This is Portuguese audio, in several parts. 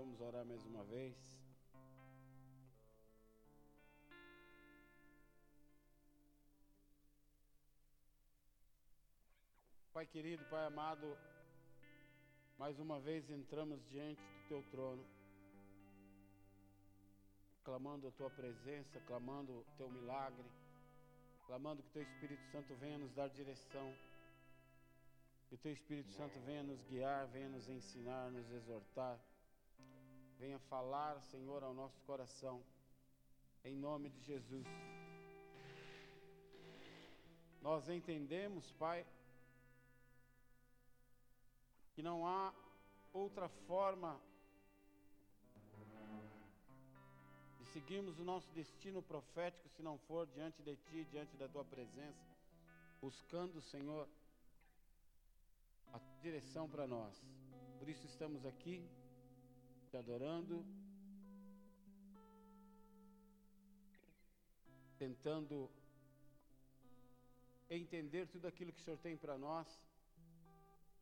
vamos orar mais uma vez. Pai querido, Pai amado, mais uma vez entramos diante do teu trono, clamando a tua presença, clamando o teu milagre, clamando que o teu Espírito Santo venha nos dar direção, que o teu Espírito Santo venha nos guiar, venha nos ensinar, nos exortar, venha falar, Senhor, ao nosso coração, em nome de Jesus. Nós entendemos, Pai, que não há outra forma de seguirmos o nosso destino profético se não for diante de Ti, diante da Tua presença, buscando, Senhor, a direção para nós. Por isso estamos aqui, te adorando, tentando entender tudo aquilo que o Senhor tem para nós.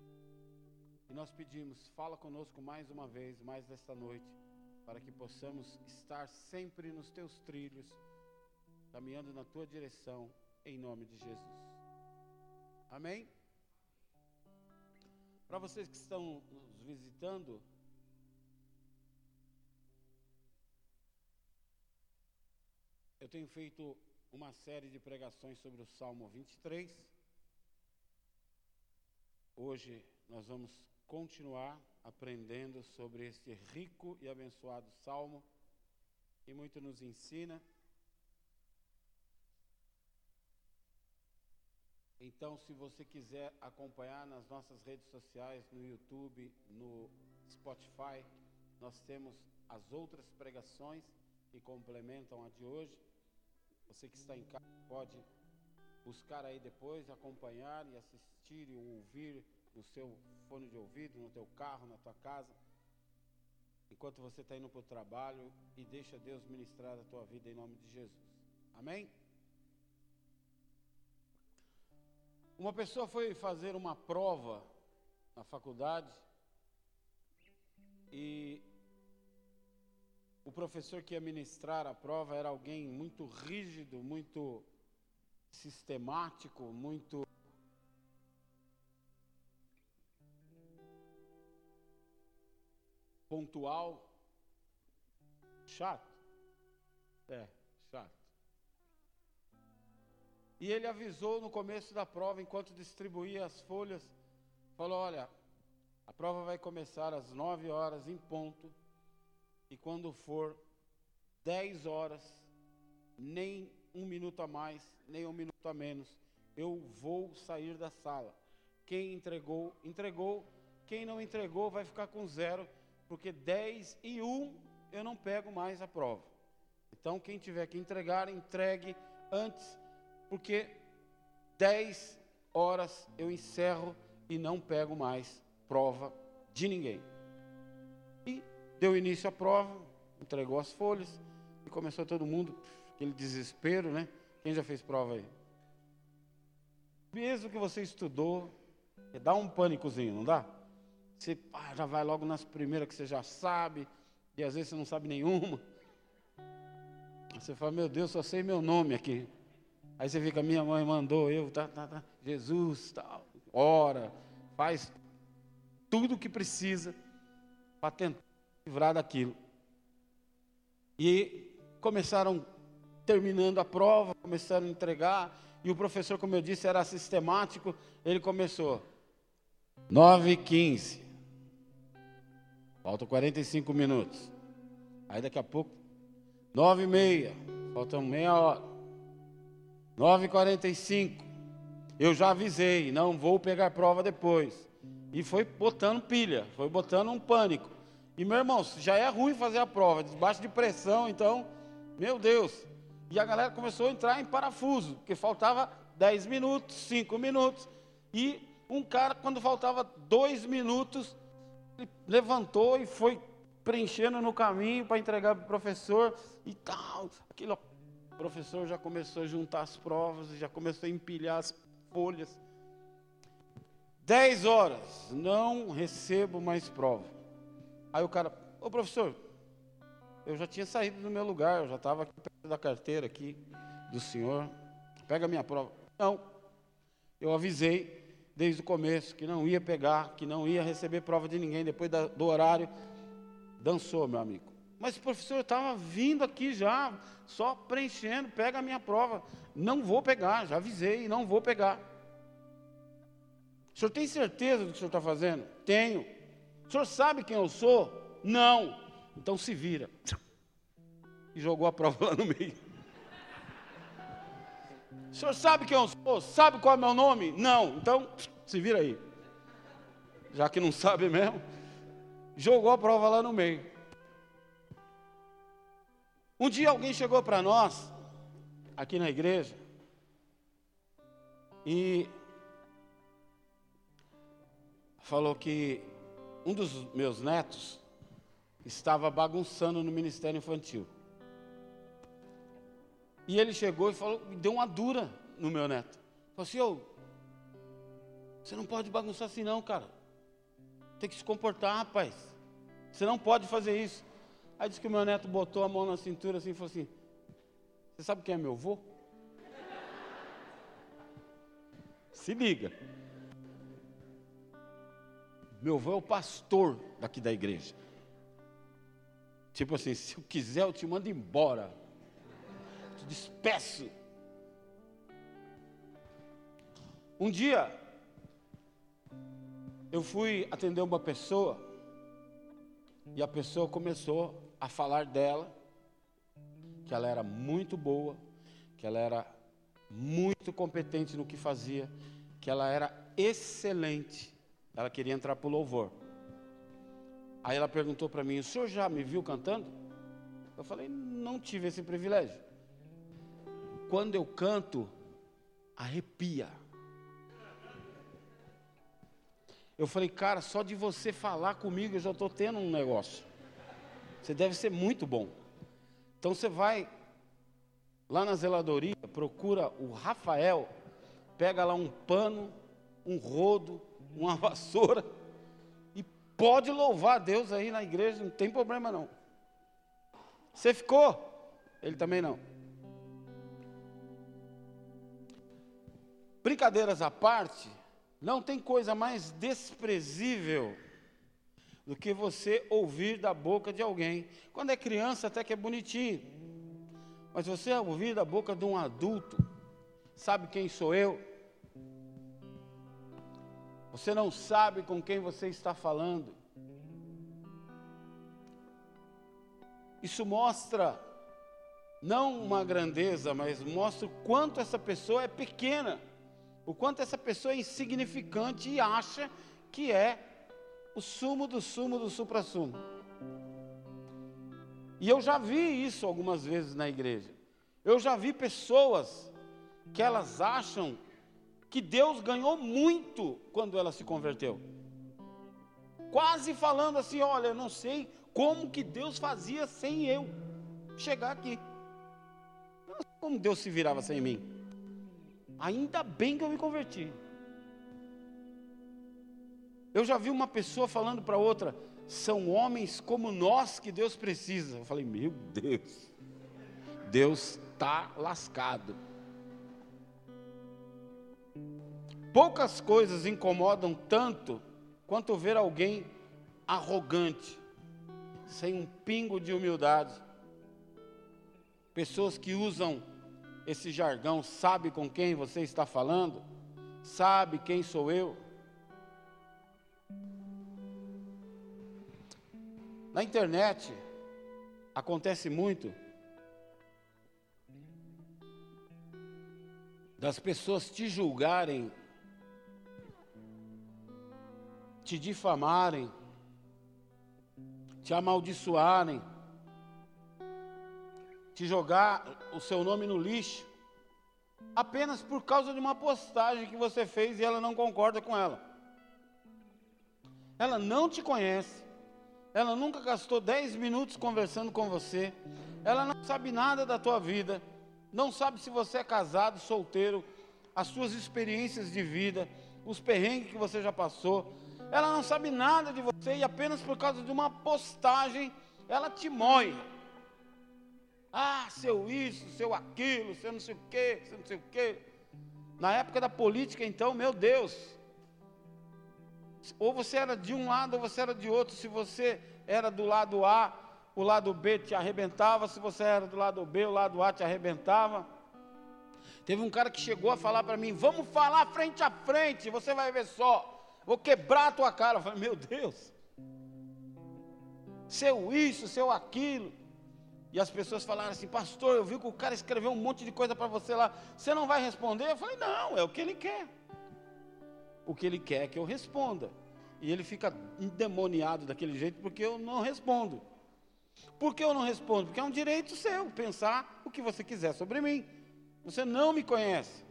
E nós pedimos, fala conosco mais uma vez, mais desta noite, para que possamos estar sempre nos teus trilhos, caminhando na tua direção, em nome de Jesus. Amém? Para vocês que estão nos visitando, eu tenho feito uma série de pregações sobre o Salmo 23. Hoje nós vamos continuar aprendendo sobre este rico e abençoado salmo, que muito nos ensina. Então, se você quiser acompanhar nas nossas redes sociais, no YouTube, no Spotify, nós temos as outras pregações que complementam a de hoje. Você que está em casa pode buscar aí depois, acompanhar e assistir e ouvir no seu fone de ouvido, no teu carro, na tua casa, enquanto você está indo para o trabalho e deixa Deus ministrar a tua vida em nome de Jesus. Amém? Uma pessoa foi fazer uma prova na faculdade e o professor que ia ministrar a prova era alguém muito rígido, muito sistemático, muito pontual, chato. É, chato. E ele avisou no começo da prova, enquanto distribuía as folhas, falou: Olha, a prova vai começar às nove horas em ponto, e quando for dez horas, nem um minuto a mais, nem um minuto a menos, eu vou sair da sala. Quem entregou, entregou. Quem não entregou vai ficar com zero porque 10 e 1 eu não pego mais a prova. Então, quem tiver que entregar, entregue antes, porque 10 horas eu encerro e não pego mais prova de ninguém. Deu início à prova, entregou as folhas e começou todo mundo, aquele desespero, né? Quem já fez prova aí? Mesmo que você estudou, dá um pânicozinho, não dá? Você ah, já vai logo nas primeiras que você já sabe, e às vezes você não sabe nenhuma. Você fala, meu Deus, só sei meu nome aqui. Aí você fica, minha mãe mandou, eu, tá, tá, tá, Jesus, tal, ora, faz tudo o que precisa para tentar livrar daquilo. E começaram terminando a prova, começaram a entregar, e o professor, como eu disse, era sistemático, ele começou. 9 e 15. Faltam 45 minutos. Aí daqui a pouco, nove e meia, faltam meia hora. Nove e quarenta e cinco. Eu já avisei, não vou pegar prova depois. E foi botando pilha, foi botando um pânico. E meu irmão, já é ruim fazer a prova, debaixo de pressão, então, meu Deus. E a galera começou a entrar em parafuso, porque faltava 10 minutos, 5 minutos. E um cara, quando faltava dois minutos, ele levantou e foi preenchendo no caminho para entregar para o professor e tal. Aquilo, o professor já começou a juntar as provas, já começou a empilhar as folhas. Dez horas, não recebo mais prova. Aí o cara, ô professor, eu já tinha saído do meu lugar, eu já estava aqui perto da carteira aqui do senhor. Pega a minha prova. Não. Eu avisei desde o começo que não ia pegar, que não ia receber prova de ninguém depois da, do horário. Dançou, meu amigo. Mas o professor estava vindo aqui já, só preenchendo, pega a minha prova. Não vou pegar, já avisei, não vou pegar. O senhor tem certeza do que o senhor está fazendo? Tenho. O senhor sabe quem eu sou? Não. Então se vira. E jogou a prova lá no meio. O senhor sabe quem eu sou? Sabe qual é meu nome? Não. Então se vira aí. Já que não sabe mesmo. Jogou a prova lá no meio. Um dia alguém chegou para nós, aqui na igreja, e falou que um dos meus netos estava bagunçando no ministério infantil. E ele chegou e falou, deu uma dura no meu neto. Falou assim, ô, você não pode bagunçar assim não, cara. Tem que se comportar, rapaz. Você não pode fazer isso. Aí disse que o meu neto botou a mão na cintura assim e falou assim: Você sabe quem é meu avô? Se liga. Meu avô é o pastor daqui da igreja. Tipo assim, se eu quiser, eu te mando embora. Te despeço. Um dia, eu fui atender uma pessoa e a pessoa começou a falar dela, que ela era muito boa, que ela era muito competente no que fazia, que ela era excelente. Ela queria entrar para o louvor. Aí ela perguntou para mim: O senhor já me viu cantando? Eu falei: Não tive esse privilégio. Quando eu canto, arrepia. Eu falei, cara, só de você falar comigo eu já estou tendo um negócio. Você deve ser muito bom. Então você vai lá na zeladoria, procura o Rafael, pega lá um pano, um rodo, uma vassoura e pode louvar a Deus aí na igreja, não tem problema não. Você ficou? Ele também não. Brincadeiras à parte, não tem coisa mais desprezível do que você ouvir da boca de alguém. Quando é criança, até que é bonitinho. Mas você ouvir da boca de um adulto, sabe quem sou eu? Você não sabe com quem você está falando. Isso mostra não uma grandeza, mas mostra o quanto essa pessoa é pequena, o quanto essa pessoa é insignificante e acha que é o sumo do sumo do supra-sumo. E eu já vi isso algumas vezes na igreja. Eu já vi pessoas que elas acham que Deus ganhou muito quando ela se converteu. Quase falando assim: olha, eu não sei como que Deus fazia sem eu chegar aqui. Não sei como Deus se virava sem mim. Ainda bem que eu me converti. Eu já vi uma pessoa falando para outra: são homens como nós que Deus precisa. Eu falei: meu Deus, Deus está lascado. Poucas coisas incomodam tanto quanto ver alguém arrogante, sem um pingo de humildade. Pessoas que usam esse jargão, sabe com quem você está falando? Sabe quem sou eu? Na internet acontece muito das pessoas te julgarem, te difamarem, te amaldiçoarem, te jogar o seu nome no lixo, apenas por causa de uma postagem que você fez e ela não concorda com ela. Ela não te conhece, ela nunca gastou 10 minutos conversando com você, ela não sabe nada da tua vida, não sabe se você é casado, solteiro, as suas experiências de vida, os perrengues que você já passou, Ela não sabe nada de você e apenas por causa de uma postagem ela te moe. Ah, seu isso, seu aquilo, seu não sei o quê, seu não sei o quê. Na época da política, então, meu Deus. Ou você era de um lado ou você era de outro. Se você era do lado A, o lado B te arrebentava. Se você era do lado B, o lado A te arrebentava. Teve um cara que chegou a falar para mim: Vamos falar frente a frente, você vai ver só. Vou quebrar a tua cara. Eu falei: Meu Deus seu isso, seu aquilo. E as pessoas falaram assim, pastor, eu vi que o cara escreveu um monte de coisa para você lá, você não vai responder? Eu falei, não, é o que ele quer. O que ele quer é que eu responda. E ele fica endemoniado daquele jeito porque eu não respondo. Por que eu não respondo? Porque é um direito seu pensar o que você quiser sobre mim. Você não me conhece.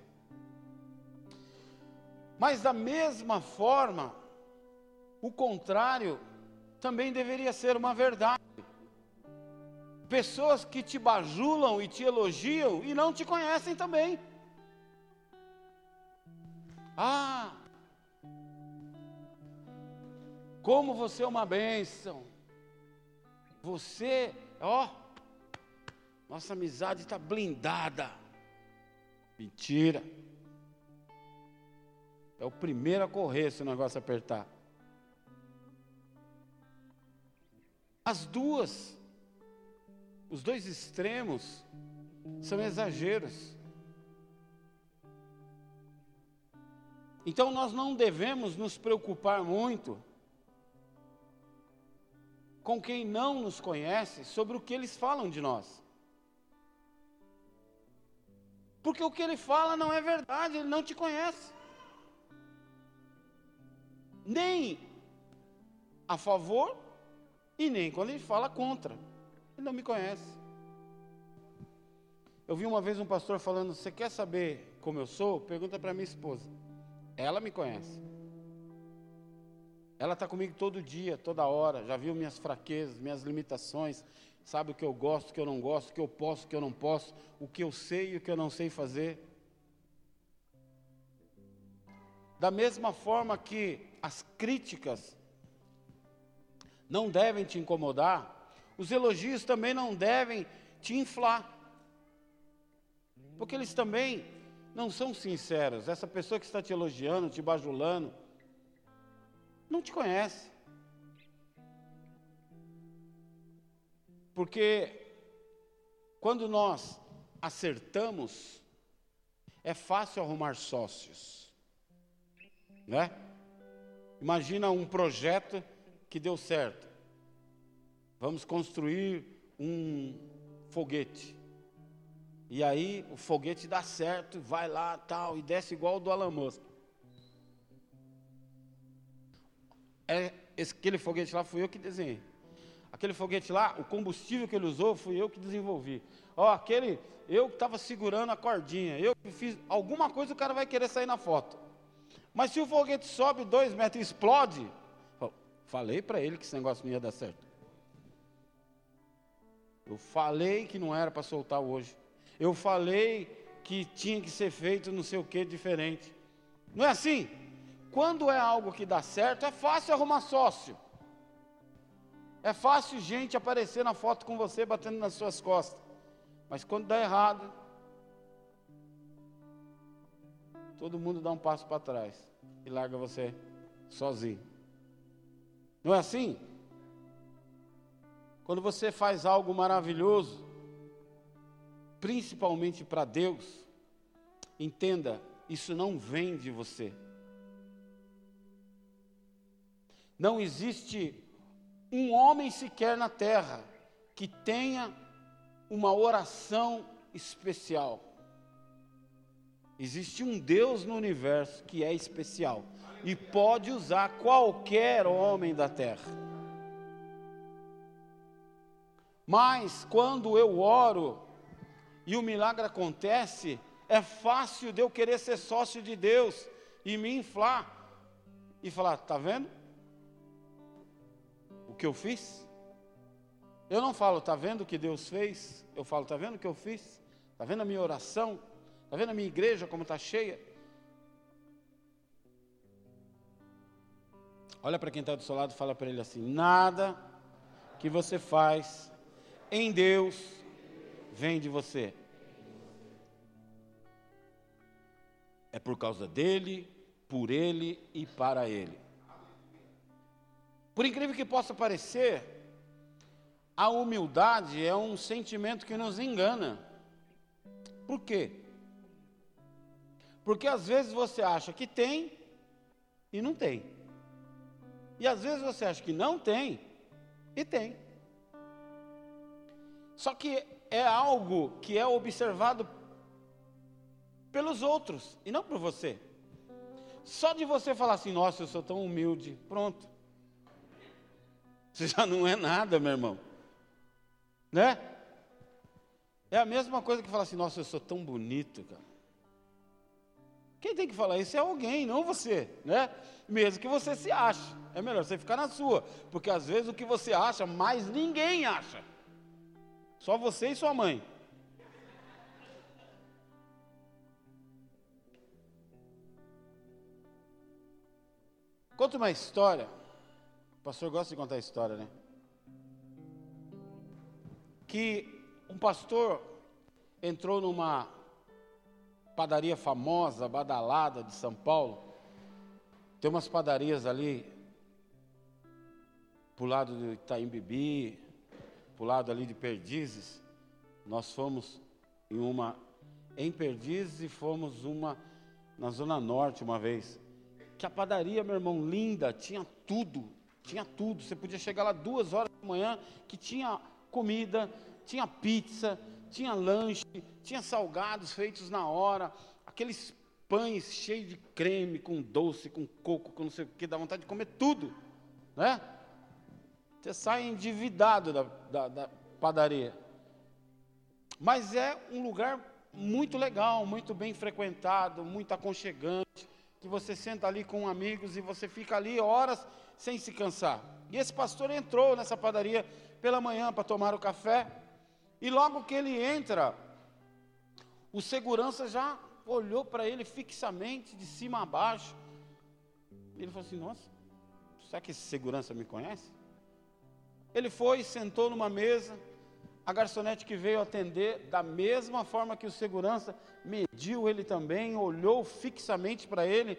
Mas da mesma forma, o contrário também deveria ser uma verdade. Pessoas que te bajulam e te elogiam e não te conhecem também. Ah, como você é uma bênção. Você, ó, nossa amizade está blindada. Mentira. É o primeiro a correr se o negócio apertar. As duas, os dois extremos, são exageros. Então nós não devemos nos preocupar muito com quem não nos conhece sobre o que eles falam de nós. Porque o que ele fala não é verdade, ele não te conhece. Nem a favor e nem quando ele fala contra. Ele não me conhece. Eu vi uma vez um pastor falando: Você quer saber como eu sou? Pergunta para minha esposa. Ela me conhece. Ela está comigo todo dia, toda hora. Já viu minhas fraquezas, minhas limitações. Sabe o que eu gosto, o que eu não gosto, o que eu posso, o que eu não posso, o que eu sei e o que eu não sei fazer. Da mesma forma que as críticas não devem te incomodar, os elogios também não devem te inflar, porque eles também não são sinceros. Essa pessoa que está te elogiando, te bajulando, não te conhece. Porque quando nós acertamos, é fácil arrumar sócios, né? Imagina um projeto que deu certo. Vamos construir um foguete. E aí o foguete dá certo, vai lá tal, e desce igual o do Alan Musk. É, esse, aquele foguete lá fui eu que desenhei. Aquele foguete lá, o combustível que ele usou, fui eu que desenvolvi. Ó, aquele, eu que estava segurando a cordinha, eu que fiz. Alguma coisa o cara vai querer sair na foto. Mas se o foguete sobe dois metros e explode, Falei para ele que esse negócio não ia dar certo. Eu falei que não era para soltar hoje. Eu falei que tinha que ser feito não sei o que diferente. Não é assim? Quando é algo que dá certo, é fácil arrumar sócio. É fácil gente aparecer na foto com você batendo nas suas costas. Mas quando dá errado, todo mundo dá um passo para trás e larga você sozinho. Não é assim? Quando você faz algo maravilhoso, principalmente para Deus, entenda, isso não vem de você. Não existe um homem sequer na terra que tenha uma oração especial. Existe um Deus no universo que é especial e pode usar qualquer homem da terra. Mas quando eu oro e o milagre acontece, é fácil de eu querer ser sócio de Deus e me inflar e falar: tá vendo? O que eu fiz? Eu não falo, tá vendo o que Deus fez? Eu falo, tá vendo o que eu fiz? Tá vendo a minha oração? Tá vendo a minha igreja como está cheia? Olha para quem está do seu lado e fala para ele assim: nada que você faz em Deus vem de você. É por causa dele, por ele e para ele. Por incrível que possa parecer, a humildade é um sentimento que nos engana. Por quê? Porque às vezes você acha que tem e não tem. E às vezes você acha que não tem e tem. Só que é algo que é observado pelos outros e não por você. Só de você falar assim, nossa, eu sou tão humilde, pronto. Você já não é nada, meu irmão. Né? É a mesma coisa que falar assim, nossa, eu sou tão bonito, cara. Quem tem que falar isso é alguém, não você, né? Mesmo que você se ache. É melhor você ficar na sua, porque às vezes o que você acha, mais ninguém acha. Só você e sua mãe. Conta uma história pastor gosta de contar história, né? Que um pastor entrou numa padaria famosa, badalada de São Paulo. Tem umas padarias ali, pro lado do Itaim Bibi, pro lado ali de Perdizes. Nós fomos em uma em Perdizes e fomos uma na Zona Norte uma vez. Que a padaria, meu irmão, linda, tinha tudo, tinha tudo. Você podia chegar lá duas horas da manhã, que tinha comida, tinha pizza, tinha lanche, tinha salgados feitos na hora, aqueles pães cheios de creme, com doce, com coco, com não sei o que, dá vontade de comer tudo, né? Você sai endividado da, da, da padaria. Mas é um lugar muito legal, muito bem frequentado, muito aconchegante, que você senta ali com amigos e você fica ali horas sem se cansar. E esse pastor entrou nessa padaria pela manhã para tomar o café, e logo que ele entra, o segurança já olhou para ele fixamente, de cima a baixo. Ele falou assim: Nossa, será que esse segurança me conhece? Ele foi, sentou numa mesa. A garçonete que veio atender, da mesma forma que o segurança, mediu ele também, olhou fixamente para ele.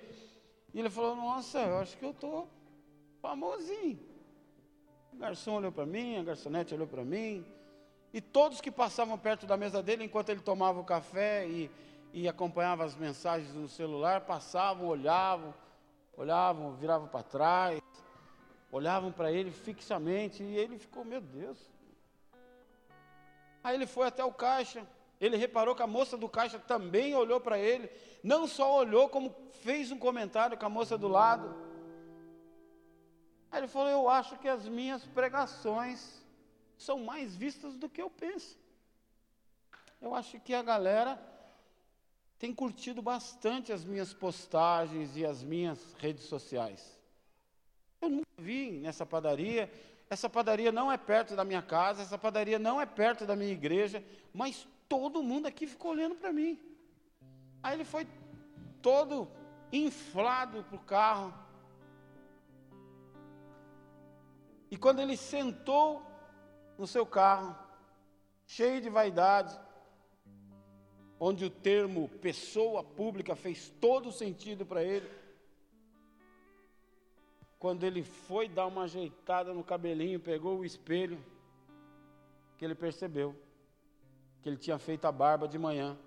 E ele falou: Nossa, eu acho que eu estou famosinho. O garçom olhou para mim, a garçonete olhou para mim, e todos que passavam perto da mesa dele, enquanto ele tomava o café e, e acompanhava as mensagens no celular, passavam, olhavam, olhavam, viravam para trás, olhavam para ele fixamente, e ele ficou, meu Deus. Aí ele foi até o caixa, ele reparou que a moça do caixa também olhou para ele, não só olhou, como fez um comentário com a moça do lado. Aí ele falou: Eu acho que as minhas pregações são mais vistas do que eu penso. Eu acho que a galera tem curtido bastante as minhas postagens e as minhas redes sociais. Eu nunca vi nessa padaria. Essa padaria não é perto da minha casa, essa padaria não é perto da minha igreja, mas todo mundo aqui ficou olhando para mim. Aí ele foi todo inflado para o carro, E quando ele sentou no seu carro, cheio de vaidade, onde o termo pessoa pública fez todo sentido para ele, quando ele foi dar uma ajeitada no cabelinho, pegou o espelho, que ele percebeu que ele tinha feito a barba de manhã,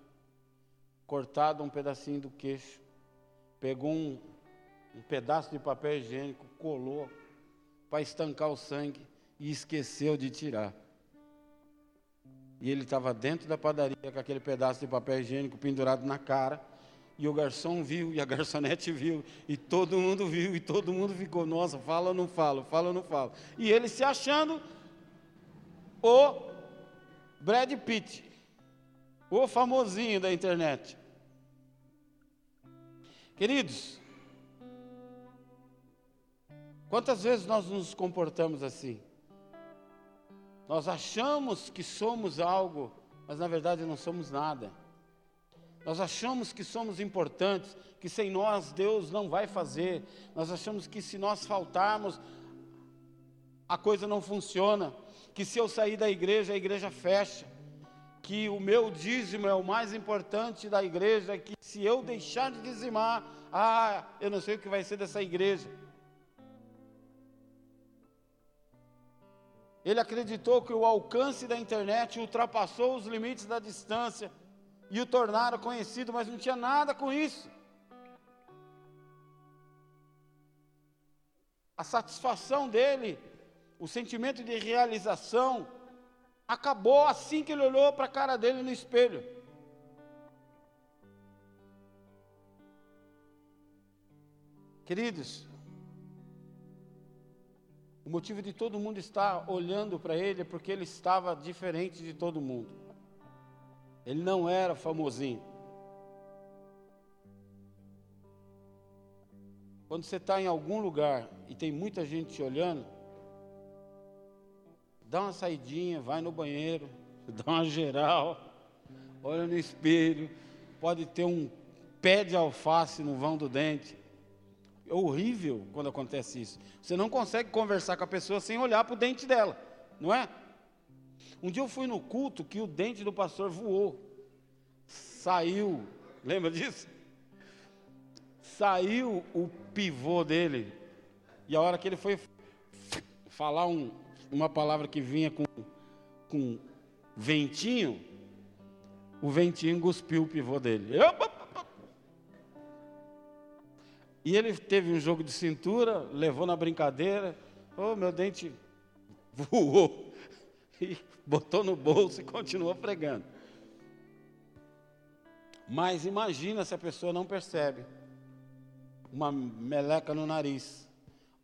cortado um pedacinho do queixo, pegou um, um pedaço de papel higiênico, colou para estancar o sangue e esqueceu de tirar. E ele estava dentro da padaria com aquele pedaço de papel higiênico pendurado na cara. E o garçom viu, e a garçonete viu, e todo mundo viu, e todo mundo ficou, nossa, fala ou não falo, fala ou não falo. E ele se achando o Brad Pitt, o famosinho da internet. Queridos, Quantas vezes nós nos comportamos assim? Nós achamos que somos algo, mas na verdade não somos nada. Nós achamos que somos importantes, que sem nós Deus não vai fazer. Nós achamos que se nós faltarmos, a coisa não funciona. Que se eu sair da igreja, a igreja fecha. Que o meu dízimo é o mais importante da igreja. Que se eu deixar de dizimar, ah, eu não sei o que vai ser dessa igreja. Ele acreditou que o alcance da internet ultrapassou os limites da distância e o tornaram conhecido, mas não tinha nada com isso. A satisfação dele, o sentimento de realização, acabou assim que ele olhou para a cara dele no espelho. Queridos, o motivo de todo mundo estar olhando para ele é porque ele estava diferente de todo mundo. Ele não era famosinho. Quando você está em algum lugar e tem muita gente te olhando, dá uma saidinha, vai no banheiro, dá uma geral, olha no espelho, pode ter um pé de alface no vão do dente. É horrível quando acontece isso. Você não consegue conversar com a pessoa sem olhar para o dente dela, não é? Um dia eu fui no culto que o dente do pastor voou. Saiu. Lembra disso? Saiu o pivô dele. E a hora que ele foi falar um, uma palavra que vinha com, com ventinho, o ventinho cuspiu o pivô dele. E ele teve um jogo de cintura, levou na brincadeira. Oh, meu dente voou. E botou no bolso e continuou pregando. Mas imagina se a pessoa não percebe uma meleca no nariz,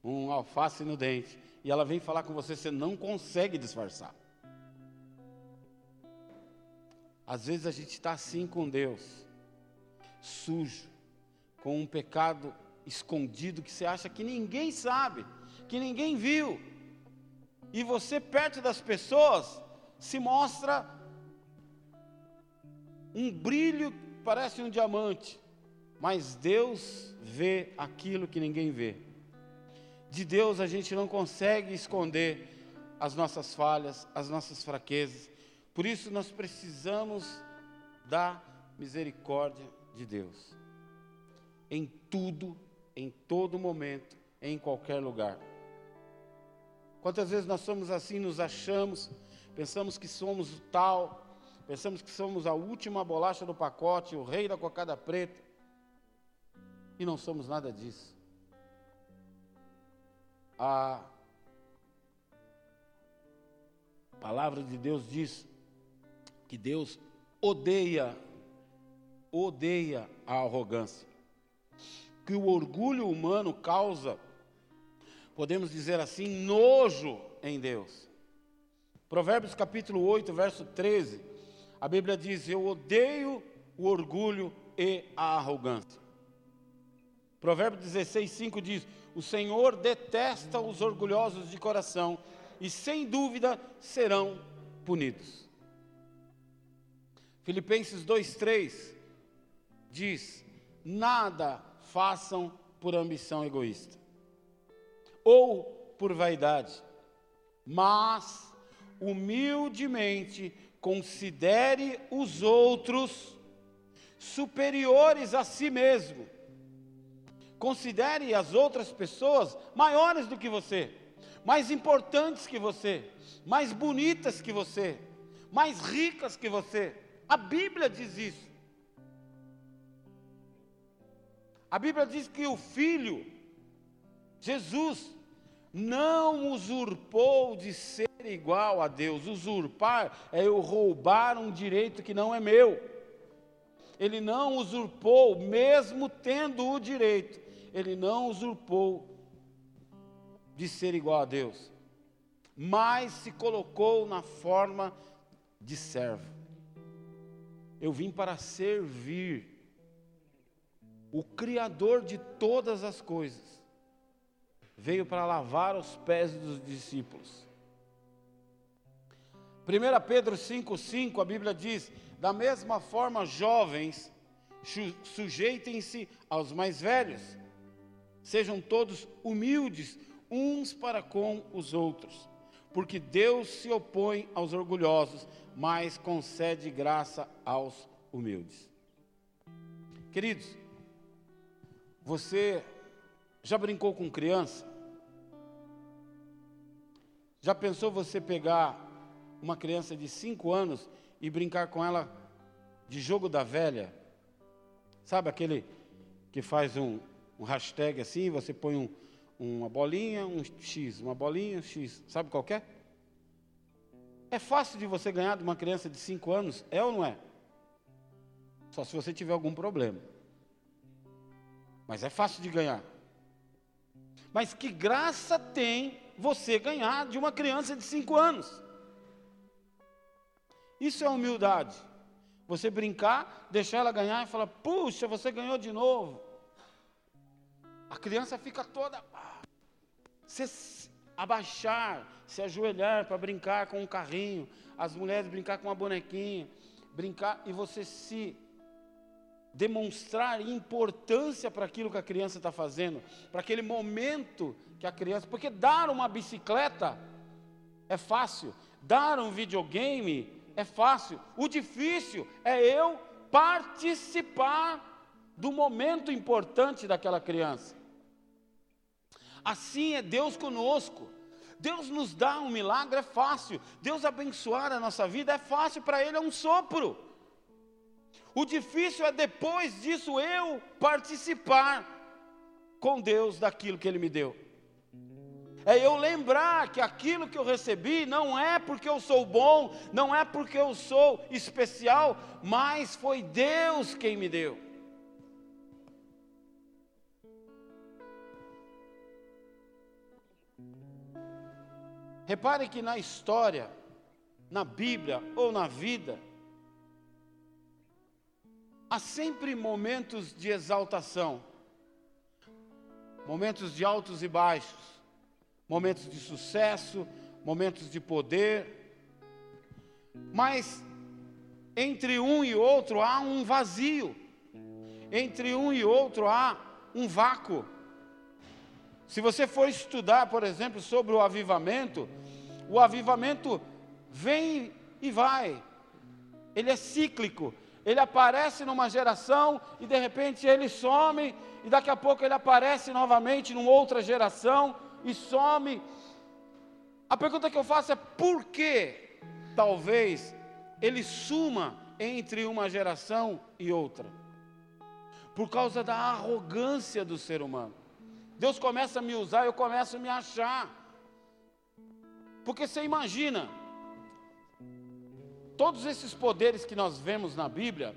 um alface no dente, e ela vem falar com você, você não consegue disfarçar. Às vezes a gente está assim com Deus, sujo, com um pecado escondido que você acha que ninguém sabe, que ninguém viu, e você perto das pessoas se mostra um brilho parece um diamante, mas Deus vê aquilo que ninguém vê. De Deus a gente não consegue esconder as nossas falhas, as nossas fraquezas. Por isso nós precisamos da misericórdia de Deus. Em tudo, em todo momento, em qualquer lugar. Quantas vezes nós somos assim, nos achamos, pensamos que somos o tal, pensamos que somos a última bolacha do pacote, o rei da cocada preta, e não somos nada disso. A palavra de Deus diz que Deus odeia, odeia a arrogância, que o orgulho humano causa podemos dizer assim, nojo em Deus. Provérbios capítulo 8, verso 13, a Bíblia diz: Eu odeio o orgulho e a arrogância. Provérbios 16, 5 diz: O Senhor detesta os orgulhosos de coração e sem dúvida serão punidos. Filipenses 2,3 diz: Nada façam por ambição egoísta ou por vaidade, mas humildemente considere os outros superiores a si mesmo. Considere as outras pessoas maiores do que você, mais importantes que você, mais bonitas que você, mais ricas que você. A Bíblia diz isso. A Bíblia diz que o filho, Jesus, não usurpou de ser igual a Deus. Usurpar é eu roubar um direito que não é meu. Ele não usurpou, mesmo tendo o direito, ele não usurpou de ser igual a Deus, mas se colocou na forma de servo. Eu vim para servir o Criador de todas as coisas veio para lavar os pés dos discípulos. 1 Pedro 5,5 a Bíblia diz: Da mesma forma, jovens, sujeitem-se aos mais velhos. Sejam todos humildes uns para com os outros, porque Deus se opõe aos orgulhosos, mas concede graça aos humildes. Queridos, você já brincou com criança? Já pensou você pegar uma criança de 5 anos e brincar com ela de jogo da velha? Sabe aquele que faz um, um hashtag assim, você põe um, uma bolinha, um X, uma bolinha, um X, sabe qual é? É fácil de você ganhar de uma criança de 5 anos, é ou não é? Só se você tiver algum problema. Mas é fácil de ganhar. Mas que graça tem você ganhar de uma criança de 5 anos? Isso é humildade. Você brincar, deixar ela ganhar e falar: puxa, você ganhou de novo. A criança fica toda. Você abaixar, se ajoelhar para brincar com um carrinho, as mulheres brincar com uma bonequinha, brincar e você se demonstrar importância para aquilo que a criança está fazendo, para aquele momento que a criança. Porque dar uma bicicleta é fácil, dar um videogame é fácil. O difícil é eu participar do momento importante daquela criança. Assim é Deus conosco. Deus nos dá um milagre, é fácil. Deus abençoar a nossa vida é fácil, para Ele é um sopro. O difícil é depois disso eu participar com Deus daquilo que Ele me deu é eu lembrar que aquilo que eu recebi não é porque eu sou bom, não é porque eu sou especial, mas foi Deus quem me deu. Repare que na história, na Bíblia ou na vida, há sempre momentos de exaltação, momentos de altos e baixos momentos de sucesso, momentos de poder. Mas entre um e outro há um vazio. Entre um e outro há um vácuo. Se você for estudar, por exemplo, sobre o avivamento, o avivamento vem e vai. Ele é cíclico. Ele aparece numa geração e de repente ele some e daqui a pouco ele aparece novamente numa outra geração e some. A pergunta que eu faço é por que talvez ele suma entre uma geração e outra? Por causa da arrogância do ser humano. Deus começa a me usar, eu começo a me achar. Porque você imagina, todos esses poderes que nós vemos na Bíblia,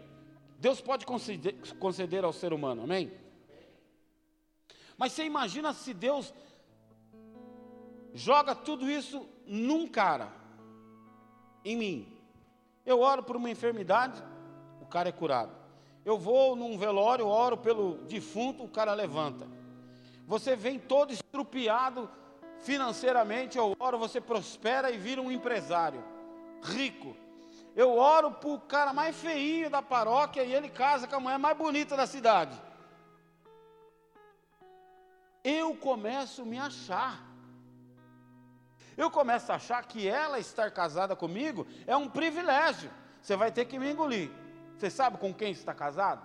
Deus pode conceder, conceder ao ser humano, amém? Mas você imagina se Deus joga tudo isso num cara, em mim. Eu oro por uma enfermidade, o cara é curado. Eu vou num velório, oro pelo defunto, o cara levanta. Você vem todo estrupiado financeiramente, eu oro, você prospera e vira um empresário rico. Eu oro para o cara mais feinho da paróquia e ele casa com a mulher mais bonita da cidade. Eu começo a me achar eu começo a achar que ela estar casada comigo é um privilégio. Você vai ter que me engolir. Você sabe com quem está casado?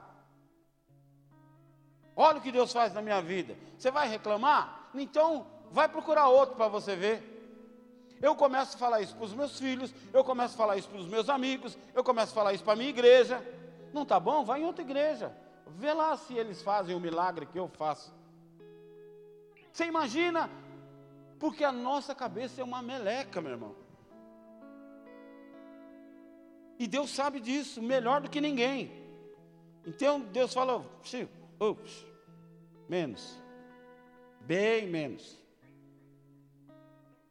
Olha o que Deus faz na minha vida. Você vai reclamar? Então, vai procurar outro para você ver. Eu começo a falar isso para os meus filhos, eu começo a falar isso para os meus amigos, eu começo a falar isso para a minha igreja. Não está bom? Vai em outra igreja. Vê lá se eles fazem o milagre que eu faço. Você imagina porque a nossa cabeça é uma meleca, meu irmão. E Deus sabe disso melhor do que ninguém. Então Deus fala, ups, menos, bem menos.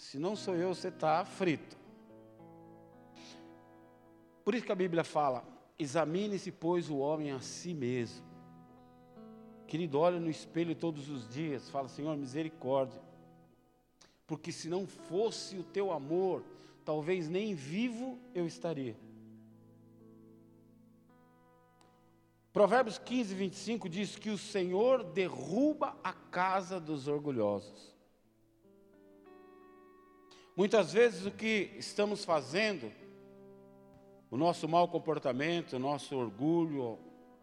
Se não sou eu, você está frito. Por isso que a Bíblia fala: examine-se, pois, o homem a si mesmo. Querido, olha no espelho todos os dias, fala, Senhor, misericórdia porque se não fosse o teu amor, talvez nem vivo eu estaria. Provérbios 15, 25 diz que o Senhor derruba a casa dos orgulhosos. Muitas vezes o que estamos fazendo, o nosso mau comportamento, o nosso orgulho,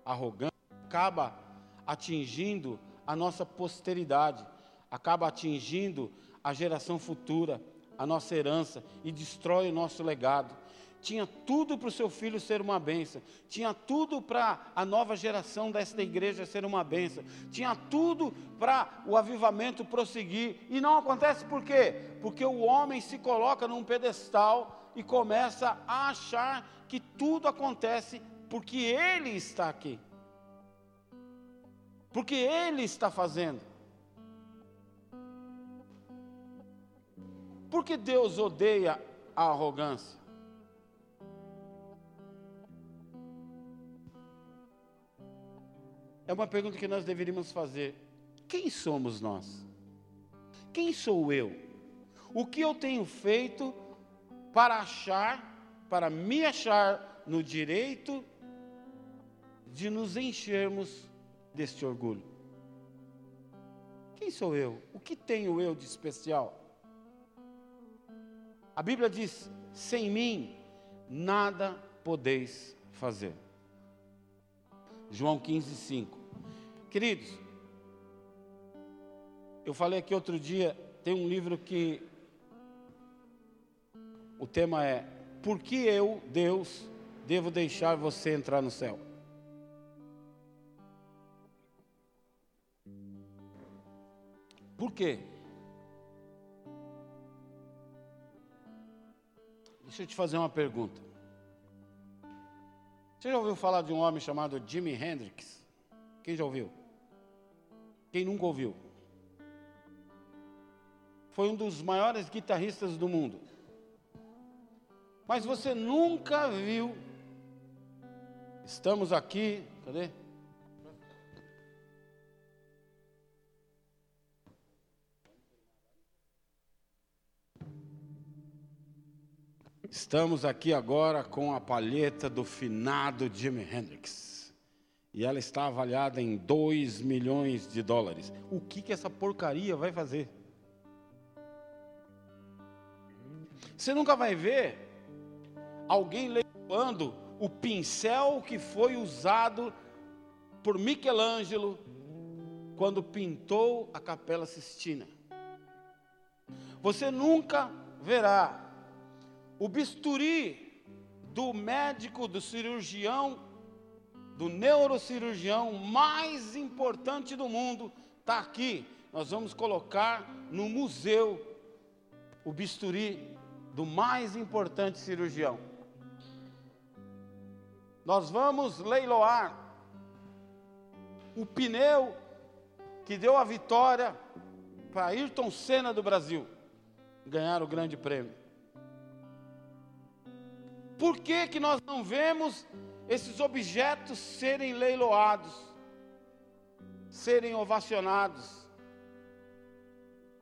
arrogância, acaba atingindo a nossa posteridade, acaba atingindo a geração futura, a nossa herança e destrói o nosso legado tinha tudo para o seu filho ser uma benção, tinha tudo para a nova geração desta igreja ser uma benção, tinha tudo para o avivamento prosseguir, e não acontece por quê? Porque o homem se coloca num pedestal e começa a achar que tudo acontece porque ele está aqui, porque ele está fazendo. Porque Deus odeia a arrogância? É uma pergunta que nós deveríamos fazer. Quem somos nós? Quem sou eu? O que eu tenho feito para achar, para me achar no direito de nos enchermos deste orgulho? Quem sou eu? O que tenho eu de especial? A Bíblia diz: sem mim nada podeis fazer. João 15, 5. Queridos, eu falei aqui outro dia, tem um livro que o tema é Por que eu, Deus, devo deixar você entrar no céu? Por quê? Deixa eu te fazer uma pergunta. Você já ouviu falar de um homem chamado Jimi Hendrix? Quem já ouviu? Quem nunca ouviu? Foi um dos maiores guitarristas do mundo. Mas você nunca viu. Estamos aqui, cadê? Estamos aqui agora com a palheta do finado Jimi Hendrix e ela está avaliada em 2 milhões de dólares. O que, que essa porcaria vai fazer? Você nunca vai ver alguém levando o pincel que foi usado por Michelangelo quando pintou a Capela Sistina. Você nunca verá o bisturi do médico, do cirurgião do neurocirurgião mais importante do mundo, está aqui. Nós vamos colocar no museu o bisturi do mais importante cirurgião. Nós vamos leiloar o pneu que deu a vitória para Ayrton Senna do Brasil ganhar o grande prêmio. Por que, que nós não vemos esses objetos serem leiloados, serem ovacionados,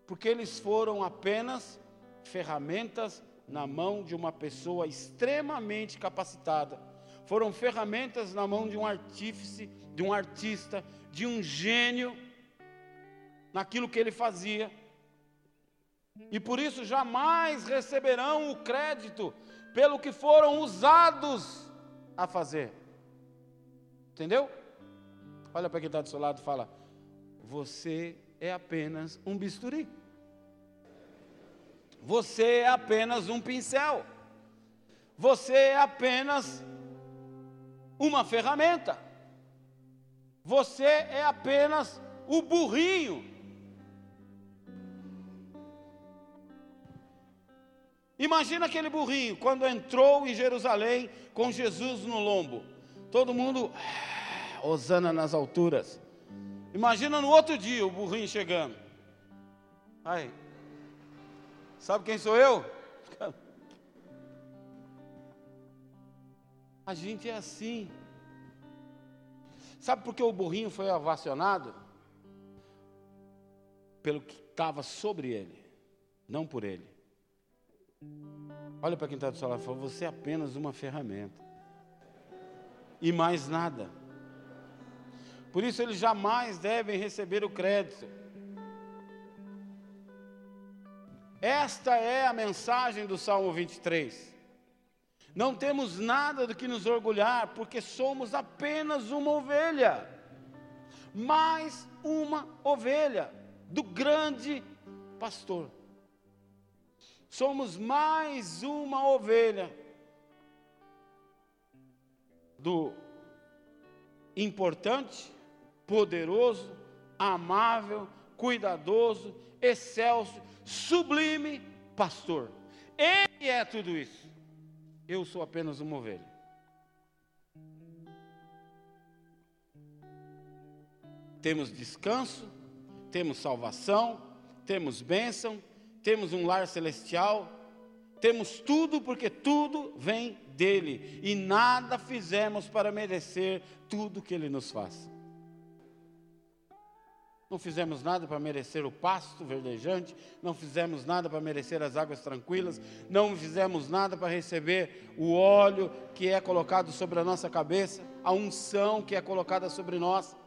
porque eles foram apenas ferramentas na mão de uma pessoa extremamente capacitada, foram ferramentas na mão de um artífice, de um artista, de um gênio naquilo que ele fazia. E por isso jamais receberão o crédito pelo que foram usados a fazer. Entendeu? Olha para quem está do seu lado e fala: Você é apenas um bisturi. Você é apenas um pincel. Você é apenas uma ferramenta. Você é apenas o burrinho Imagina aquele burrinho quando entrou em Jerusalém com Jesus no lombo. Todo mundo, ah, Osana nas alturas. Imagina no outro dia o burrinho chegando. Ai, sabe quem sou eu? A gente é assim. Sabe por que o burrinho foi ovacionado? Pelo que estava sobre ele, não por ele. Olha para quem está do seu lado e fala: Você é apenas uma ferramenta. E mais nada. Por isso eles jamais devem receber o crédito. Esta é a mensagem do Salmo 23. Não temos nada do que nos orgulhar, porque somos apenas uma ovelha. Mais uma ovelha do grande pastor. Somos mais uma ovelha do importante, poderoso, amável, cuidadoso, excelso, sublime pastor. Ele é tudo isso. Eu sou apenas uma ovelha. Temos descanso, temos salvação, temos bênção, temos um lar celestial, temos tudo porque tudo vem dele e nada fizemos para merecer tudo que ele nos faz. Não fizemos nada para merecer o pasto verdejante, não fizemos nada para merecer as águas tranquilas, não fizemos nada para receber o óleo que é colocado sobre a nossa cabeça, a unção que é colocada sobre nós.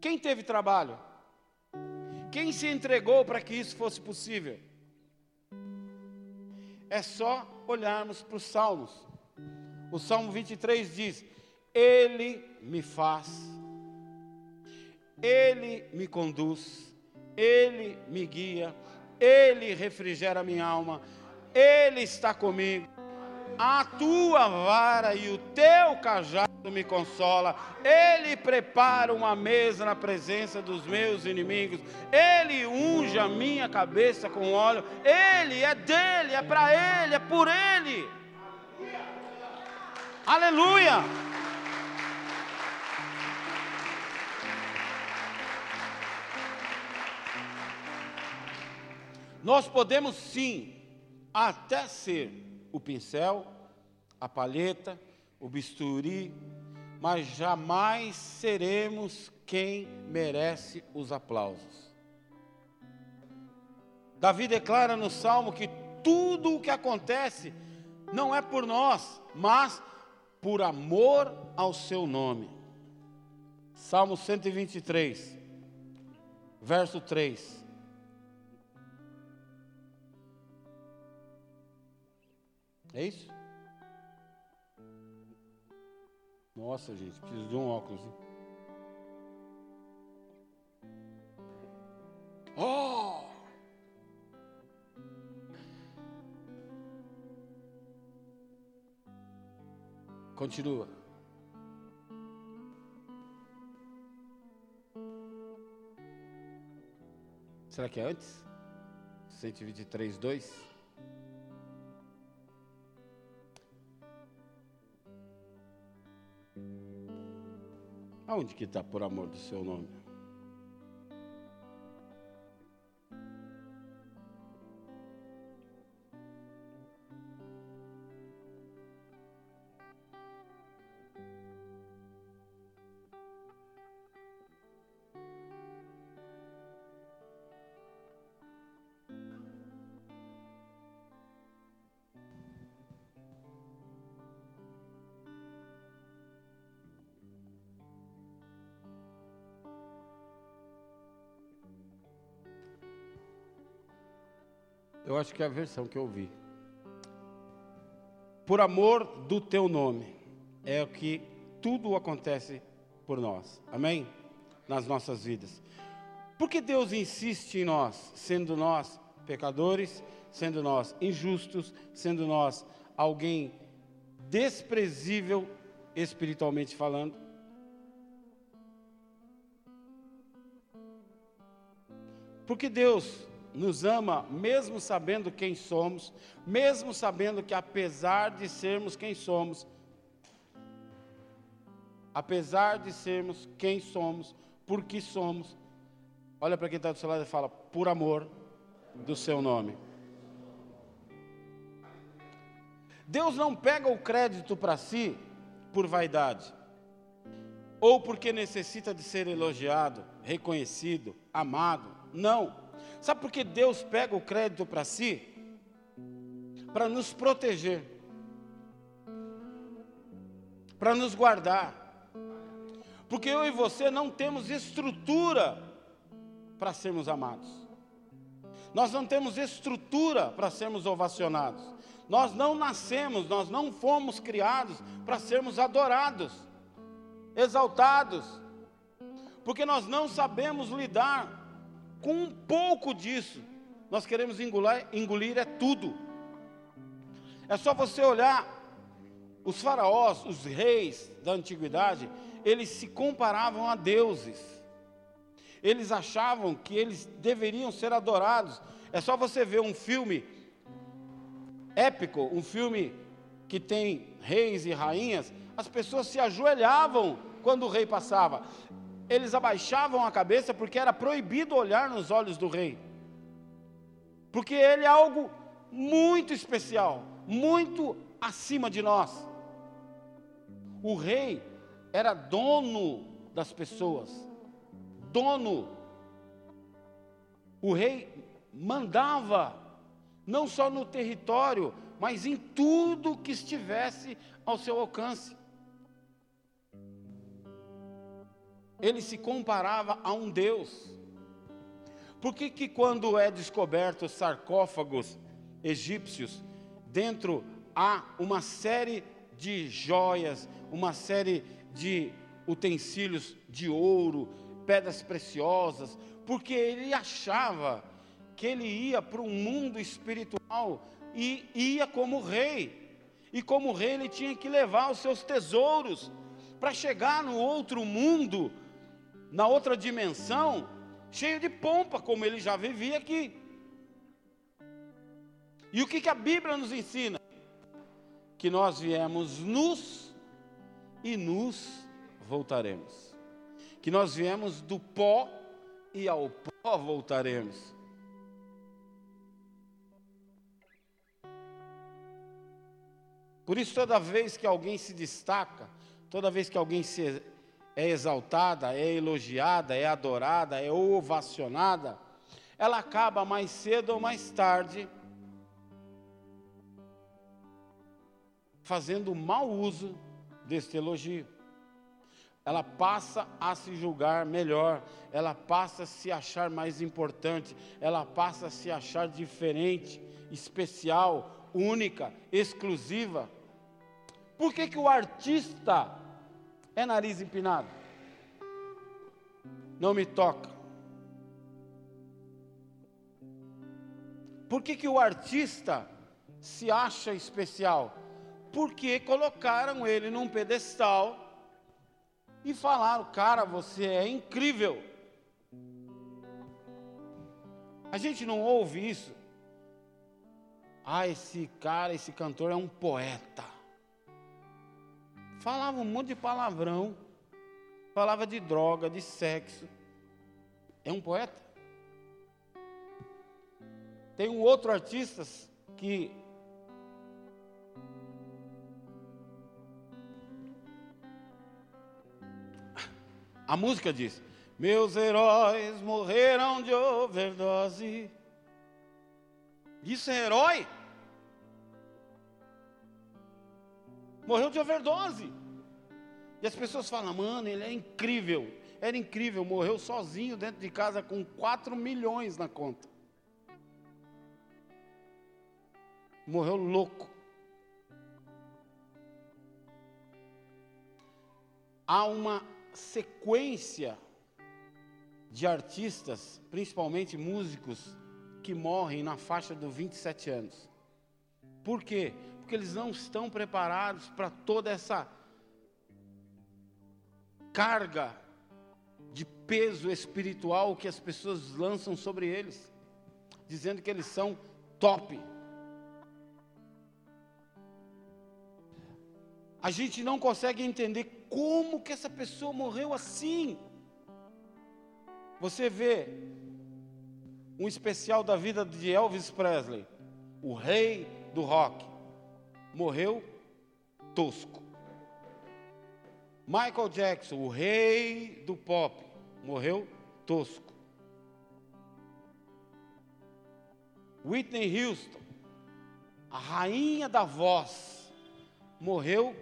Quem teve trabalho? Quem se entregou para que isso fosse possível? É só olharmos para os Salmos. O Salmo 23 diz: Ele me faz, Ele me conduz, Ele me guia, Ele refrigera minha alma, Ele está comigo. A tua vara e o teu cajado me consola. Ele prepara uma mesa na presença dos meus inimigos. Ele unge a minha cabeça com óleo. Ele é dele, é para ele, é por ele. Aleluia! Nós podemos sim até ser o pincel, a palheta, o bisturi, mas jamais seremos quem merece os aplausos. Davi declara no Salmo que tudo o que acontece não é por nós, mas por amor ao seu nome. Salmo 123, verso 3. É isso? Nossa, gente, preciso de um óculos. Hein? Oh! Continua. Será que é antes? 123, 2. Aonde que está por amor do seu nome? Acho que é a versão que eu ouvi. Por amor do teu nome, é o que tudo acontece por nós. Amém? Nas nossas vidas. Porque Deus insiste em nós, sendo nós pecadores, sendo nós injustos, sendo nós alguém desprezível espiritualmente falando? Porque Deus nos ama mesmo sabendo quem somos, mesmo sabendo que apesar de sermos quem somos, apesar de sermos quem somos, por que somos, olha para quem está do seu lado e fala, por amor do seu nome. Deus não pega o crédito para si por vaidade, ou porque necessita de ser elogiado, reconhecido, amado. Não. Sabe por que Deus pega o crédito para si? Para nos proteger, para nos guardar, Porque eu e você não temos estrutura para sermos amados. Nós não temos estrutura para sermos ovacionados. Nós não nascemos, nós não fomos criados para sermos adorados, exaltados. Porque nós não sabemos lidar com um pouco disso. Nós queremos engolir, engolir é tudo. É só você olhar os faraós, os reis da antiguidade, eles se comparavam a deuses. Eles achavam que eles deveriam ser adorados. É só você ver um filme épico, um filme que tem reis e rainhas, as pessoas se ajoelhavam quando o rei passava. Eles abaixavam a cabeça porque era proibido olhar nos olhos do rei. Porque ele é algo muito especial, muito acima de nós. O rei era dono das pessoas, dono. O rei mandava, não só no território, mas em tudo que estivesse ao seu alcance. Ele se comparava a um Deus. Por que, que quando é descoberto sarcófagos egípcios, dentro há uma série de joias, uma série de utensílios de ouro, pedras preciosas, porque ele achava que ele ia para um mundo espiritual e ia como rei. E como rei ele tinha que levar os seus tesouros para chegar no outro mundo, na outra dimensão, cheio de pompa, como ele já vivia aqui. E o que, que a Bíblia nos ensina? Que nós viemos nus e nos voltaremos. Que nós viemos do pó e ao pó voltaremos. Por isso, toda vez que alguém se destaca, toda vez que alguém se é exaltada, é elogiada, é adorada, é ovacionada, ela acaba mais cedo ou mais tarde fazendo mau uso deste elogio. Ela passa a se julgar melhor, ela passa a se achar mais importante, ela passa a se achar diferente, especial, única, exclusiva. Por que, que o artista é nariz empinado? Não me toca. Por que, que o artista se acha especial? porque colocaram ele num pedestal e falaram: Cara, você é incrível. A gente não ouve isso. Ah, esse cara, esse cantor é um poeta. Falava um monte de palavrão, falava de droga, de sexo. É um poeta? Tem um outro artista que A música diz: Meus heróis morreram de overdose. Isso é herói? Morreu de overdose. E as pessoas falam, mano, ele é incrível. Era incrível, morreu sozinho dentro de casa com 4 milhões na conta. Morreu louco. Há uma sequência de artistas, principalmente músicos, que morrem na faixa dos 27 anos. Por quê? Porque eles não estão preparados para toda essa carga de peso espiritual que as pessoas lançam sobre eles, dizendo que eles são top. A gente não consegue entender como que essa pessoa morreu assim? Você vê um especial da vida de Elvis Presley, o rei do rock, morreu tosco. Michael Jackson, o rei do pop, morreu tosco. Whitney Houston, a rainha da voz, morreu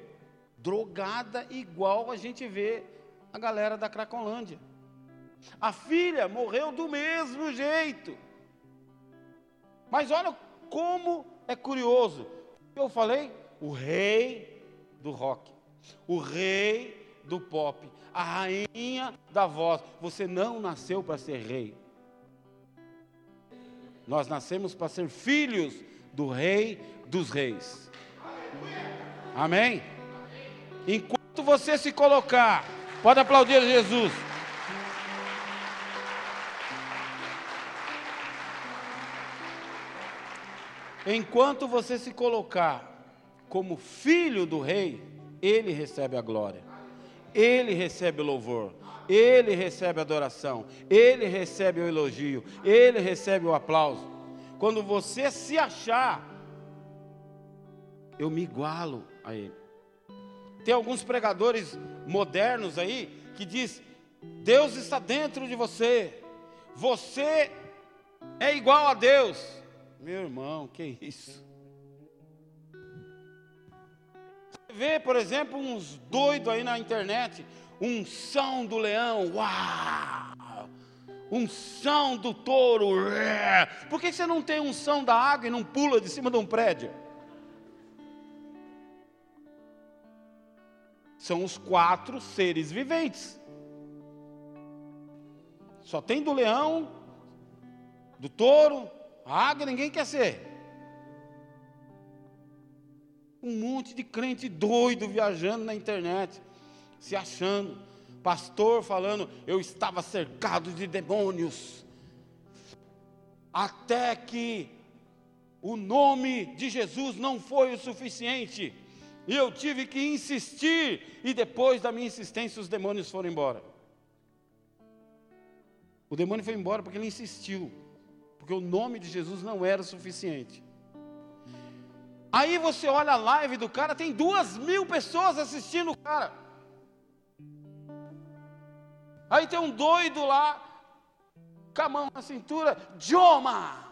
drogada igual a gente vê a galera da Cracolândia. A filha morreu do mesmo jeito. Mas olha como é curioso. Eu falei, o rei do rock, o rei do pop, a rainha da voz. Você não nasceu para ser rei. Nós nascemos para ser filhos do rei dos reis. Amém? Enquanto você se colocar, pode aplaudir Jesus. Enquanto você se colocar como filho do rei, ele recebe a glória, ele recebe o louvor, ele recebe a adoração, ele recebe o elogio, ele recebe o aplauso. Quando você se achar, eu me igualo a ele. Tem alguns pregadores modernos aí que diz: Deus está dentro de você, você é igual a Deus. Meu irmão, que isso? Você vê, por exemplo, uns doidos aí na internet, um são do leão, uau! Um são do touro, por que você não tem um são da água e não pula de cima de um prédio? São os quatro seres viventes. Só tem do leão, do touro, Águia ninguém quer ser. Um monte de crente doido viajando na internet, se achando. Pastor falando, eu estava cercado de demônios. Até que o nome de Jesus não foi o suficiente. E eu tive que insistir. E depois da minha insistência, os demônios foram embora. O demônio foi embora porque ele insistiu porque o nome de Jesus não era suficiente. Aí você olha a live do cara, tem duas mil pessoas assistindo o cara. Aí tem um doido lá, com a mão na cintura, Joma,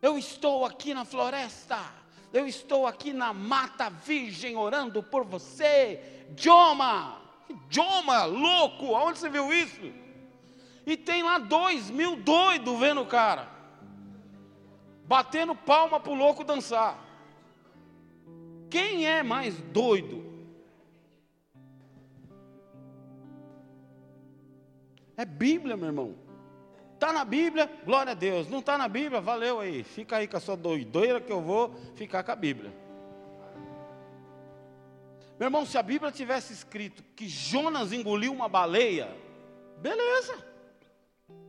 eu estou aqui na floresta, eu estou aqui na mata virgem orando por você, Joma, Joma, louco, aonde você viu isso? E tem lá dois mil doidos vendo o cara. Batendo palma para o louco dançar. Quem é mais doido? É Bíblia, meu irmão. Está na Bíblia, glória a Deus. Não está na Bíblia, valeu aí. Fica aí com a sua doideira que eu vou ficar com a Bíblia. Meu irmão, se a Bíblia tivesse escrito que Jonas engoliu uma baleia, beleza.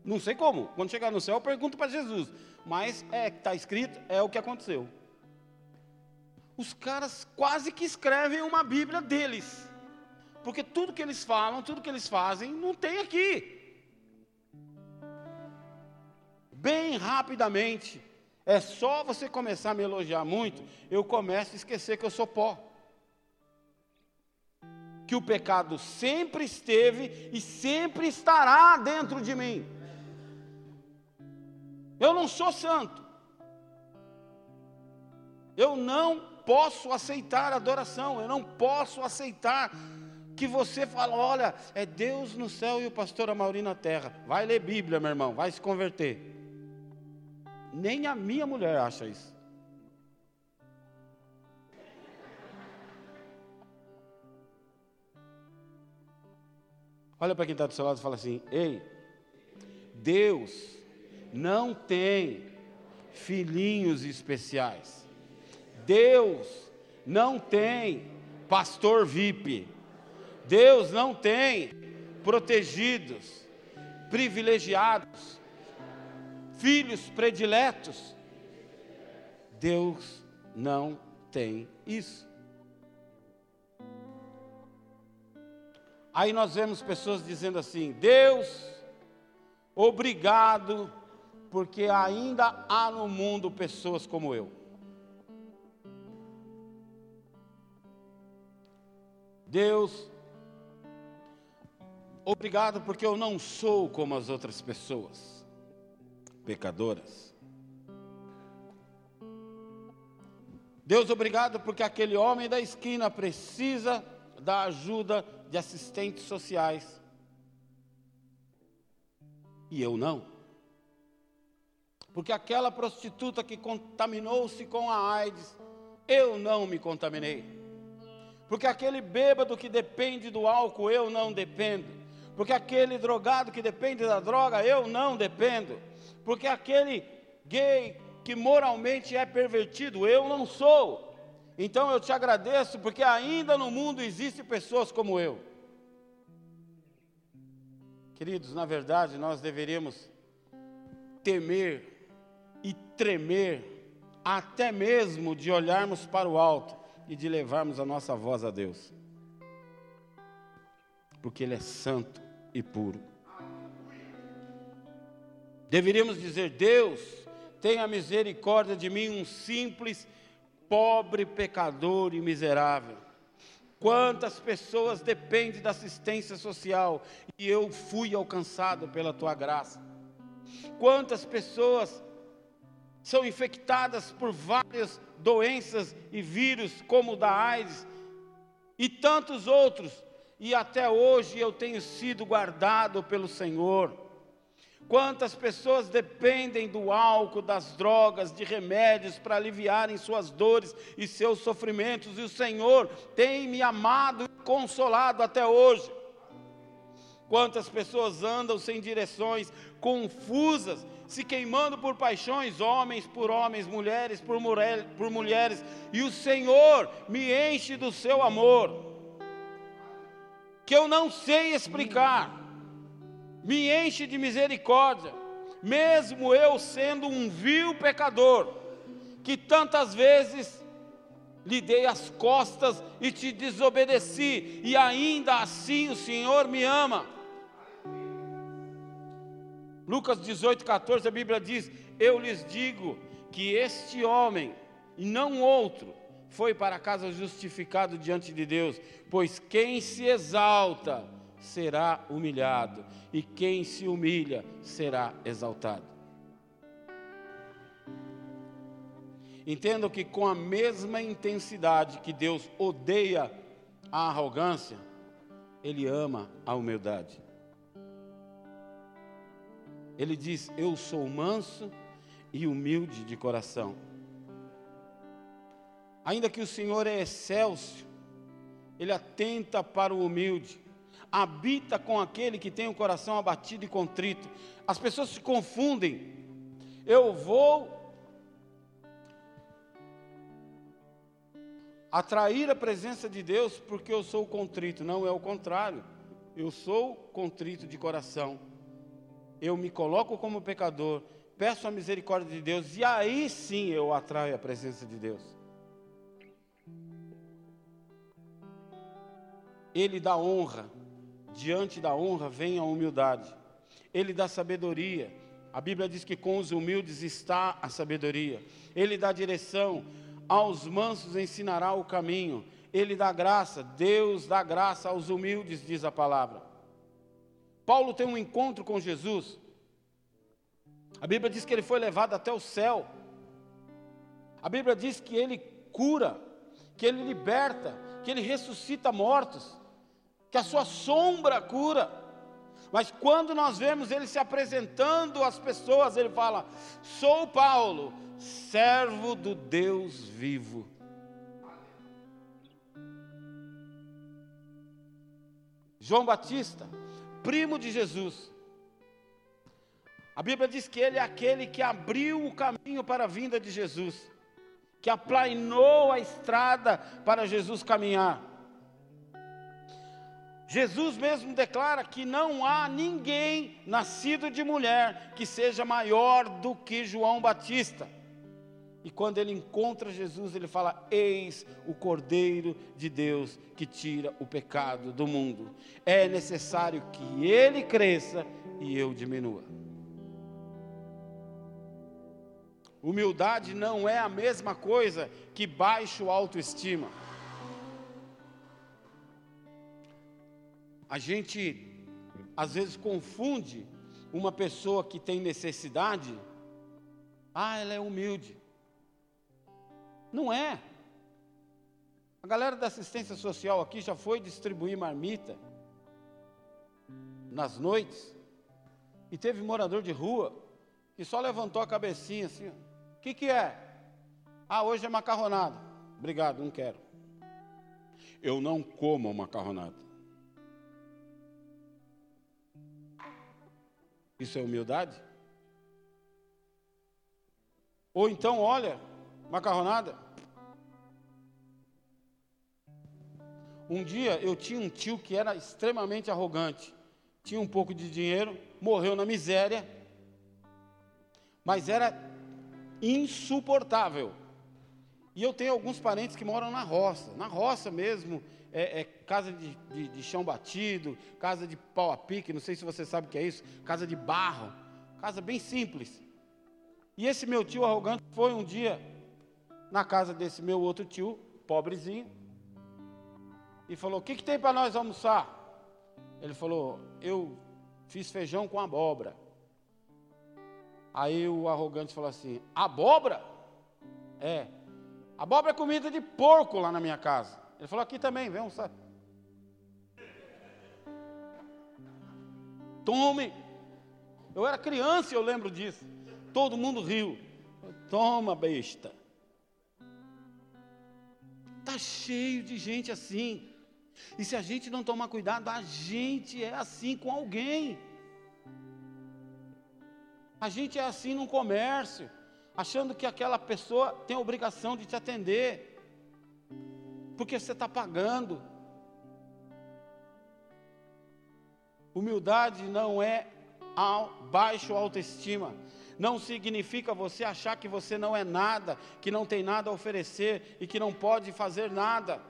Não sei como. Quando chegar no céu, eu pergunto para Jesus. Mas é que está escrito, é o que aconteceu. Os caras quase que escrevem uma Bíblia deles. Porque tudo que eles falam, tudo que eles fazem, não tem aqui. Bem rapidamente, é só você começar a me elogiar muito, eu começo a esquecer que eu sou pó. Que o pecado sempre esteve e sempre estará dentro de mim. Eu não sou santo. Eu não posso aceitar adoração, eu não posso aceitar que você fala, olha, é Deus no céu e o pastor Amauri na terra. Vai ler Bíblia, meu irmão, vai se converter. Nem a minha mulher acha isso. Olha para quem está do seu lado e fala assim: Ei, Deus não tem filhinhos especiais. Deus não tem pastor VIP. Deus não tem protegidos, privilegiados, filhos prediletos. Deus não tem isso. Aí nós vemos pessoas dizendo assim: Deus, obrigado porque ainda há no mundo pessoas como eu. Deus, obrigado porque eu não sou como as outras pessoas, pecadoras. Deus, obrigado porque aquele homem da esquina precisa da ajuda de assistentes sociais. E eu não. Porque aquela prostituta que contaminou-se com a AIDS, eu não me contaminei. Porque aquele bêbado que depende do álcool, eu não dependo. Porque aquele drogado que depende da droga, eu não dependo. Porque aquele gay que moralmente é pervertido, eu não sou. Então eu te agradeço porque ainda no mundo existem pessoas como eu. Queridos, na verdade, nós deveríamos temer e tremer até mesmo de olharmos para o alto e de levarmos a nossa voz a Deus. Porque Ele é santo e puro. Deveríamos dizer: Deus, tenha misericórdia de mim, um simples, pobre pecador e miserável. Quantas pessoas dependem da assistência social e eu fui alcançado pela tua graça. Quantas pessoas são infectadas por várias doenças e vírus, como o da AIDS, e tantos outros, e até hoje eu tenho sido guardado pelo Senhor. Quantas pessoas dependem do álcool, das drogas, de remédios para aliviarem suas dores e seus sofrimentos, e o Senhor tem me amado e consolado até hoje. Quantas pessoas andam sem direções, confusas, se queimando por paixões, homens por homens, mulheres por, mulher, por mulheres, e o Senhor me enche do seu amor, que eu não sei explicar, me enche de misericórdia, mesmo eu sendo um vil pecador, que tantas vezes lhe dei as costas e te desobedeci, e ainda assim o Senhor me ama. Lucas 18, 14, a Bíblia diz: Eu lhes digo que este homem, e não outro, foi para casa justificado diante de Deus, pois quem se exalta será humilhado, e quem se humilha será exaltado. Entendo que com a mesma intensidade que Deus odeia a arrogância, Ele ama a humildade. Ele diz: Eu sou manso e humilde de coração. Ainda que o Senhor é excelso, Ele atenta para o humilde, habita com aquele que tem o coração abatido e contrito. As pessoas se confundem. Eu vou atrair a presença de Deus porque eu sou contrito. Não, é o contrário. Eu sou contrito de coração eu me coloco como pecador, peço a misericórdia de Deus e aí sim eu atraio a presença de Deus. Ele dá honra, diante da honra vem a humildade. Ele dá sabedoria. A Bíblia diz que com os humildes está a sabedoria. Ele dá direção, aos mansos ensinará o caminho. Ele dá graça, Deus dá graça aos humildes, diz a palavra. Paulo tem um encontro com Jesus. A Bíblia diz que ele foi levado até o céu. A Bíblia diz que ele cura, que ele liberta, que ele ressuscita mortos, que a sua sombra cura. Mas quando nós vemos ele se apresentando às pessoas, ele fala: Sou Paulo, servo do Deus vivo. João Batista, primo de Jesus. A Bíblia diz que ele é aquele que abriu o caminho para a vinda de Jesus, que aplainou a estrada para Jesus caminhar. Jesus mesmo declara que não há ninguém nascido de mulher que seja maior do que João Batista. E quando ele encontra Jesus, ele fala: Eis o Cordeiro de Deus que tira o pecado do mundo. É necessário que ele cresça e eu diminua. Humildade não é a mesma coisa que baixo autoestima. A gente às vezes confunde uma pessoa que tem necessidade, ah, ela é humilde. Não é. A galera da assistência social aqui já foi distribuir marmita nas noites. E teve morador de rua que só levantou a cabecinha assim: o que, que é? Ah, hoje é macarronada. Obrigado, não quero. Eu não como macarronada. Isso é humildade? Ou então, olha, macarronada. Um dia eu tinha um tio que era extremamente arrogante. Tinha um pouco de dinheiro, morreu na miséria, mas era insuportável. E eu tenho alguns parentes que moram na roça, na roça mesmo, é, é casa de, de, de, chão batido, casa de pau a pique, não sei se você sabe o que é isso, casa de barro, casa bem simples. E esse meu tio arrogante foi um dia na casa desse meu outro tio, pobrezinho, e falou: O que, que tem para nós almoçar? Ele falou: Eu fiz feijão com abóbora. Aí o arrogante falou assim: Abóbora? É. Abóbora é comida de porco lá na minha casa. Ele falou: Aqui também, vem almoçar. Tome. Eu era criança e eu lembro disso. Todo mundo riu. Toma, besta. Está cheio de gente assim. E se a gente não tomar cuidado, a gente é assim com alguém. A gente é assim no comércio, achando que aquela pessoa tem obrigação de te atender, porque você está pagando. Humildade não é baixo autoestima. Não significa você achar que você não é nada, que não tem nada a oferecer e que não pode fazer nada.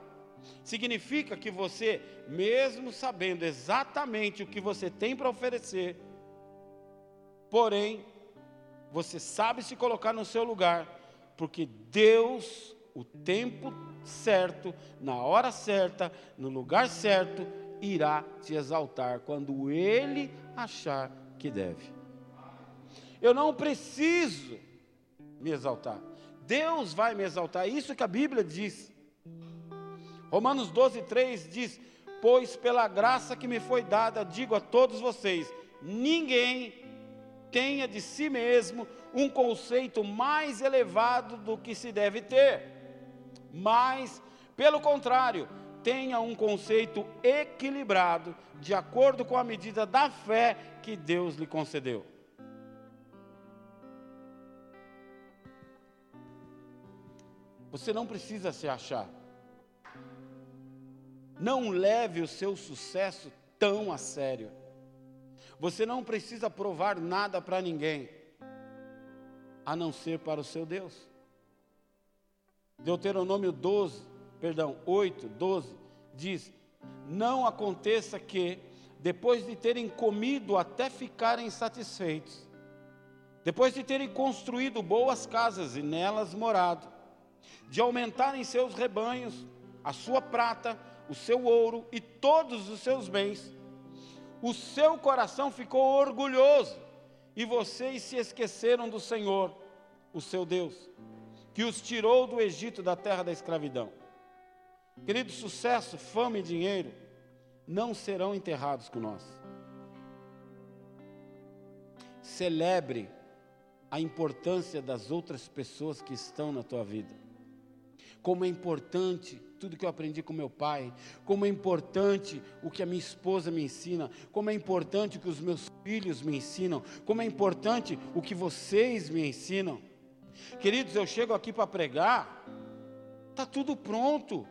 Significa que você, mesmo sabendo exatamente o que você tem para oferecer, porém, você sabe se colocar no seu lugar, porque Deus, o tempo certo, na hora certa, no lugar certo, irá te exaltar quando Ele achar que deve. Eu não preciso me exaltar. Deus vai me exaltar. É isso que a Bíblia diz. Romanos 12, 3 diz: Pois pela graça que me foi dada, digo a todos vocês: ninguém tenha de si mesmo um conceito mais elevado do que se deve ter, mas, pelo contrário, tenha um conceito equilibrado, de acordo com a medida da fé que Deus lhe concedeu. Você não precisa se achar. Não leve o seu sucesso tão a sério. Você não precisa provar nada para ninguém, a não ser para o seu Deus. Deuteronômio 12, perdão, 8, 12, diz: Não aconteça que, depois de terem comido até ficarem satisfeitos, depois de terem construído boas casas e nelas morado, de aumentarem seus rebanhos, a sua prata, o seu ouro e todos os seus bens. O seu coração ficou orgulhoso e vocês se esqueceram do Senhor, o seu Deus, que os tirou do Egito, da terra da escravidão. Querido, sucesso, fama e dinheiro não serão enterrados com nós. Celebre a importância das outras pessoas que estão na tua vida. Como é importante tudo que eu aprendi com meu pai, como é importante o que a minha esposa me ensina, como é importante o que os meus filhos me ensinam, como é importante o que vocês me ensinam. Queridos, eu chego aqui para pregar, está tudo pronto.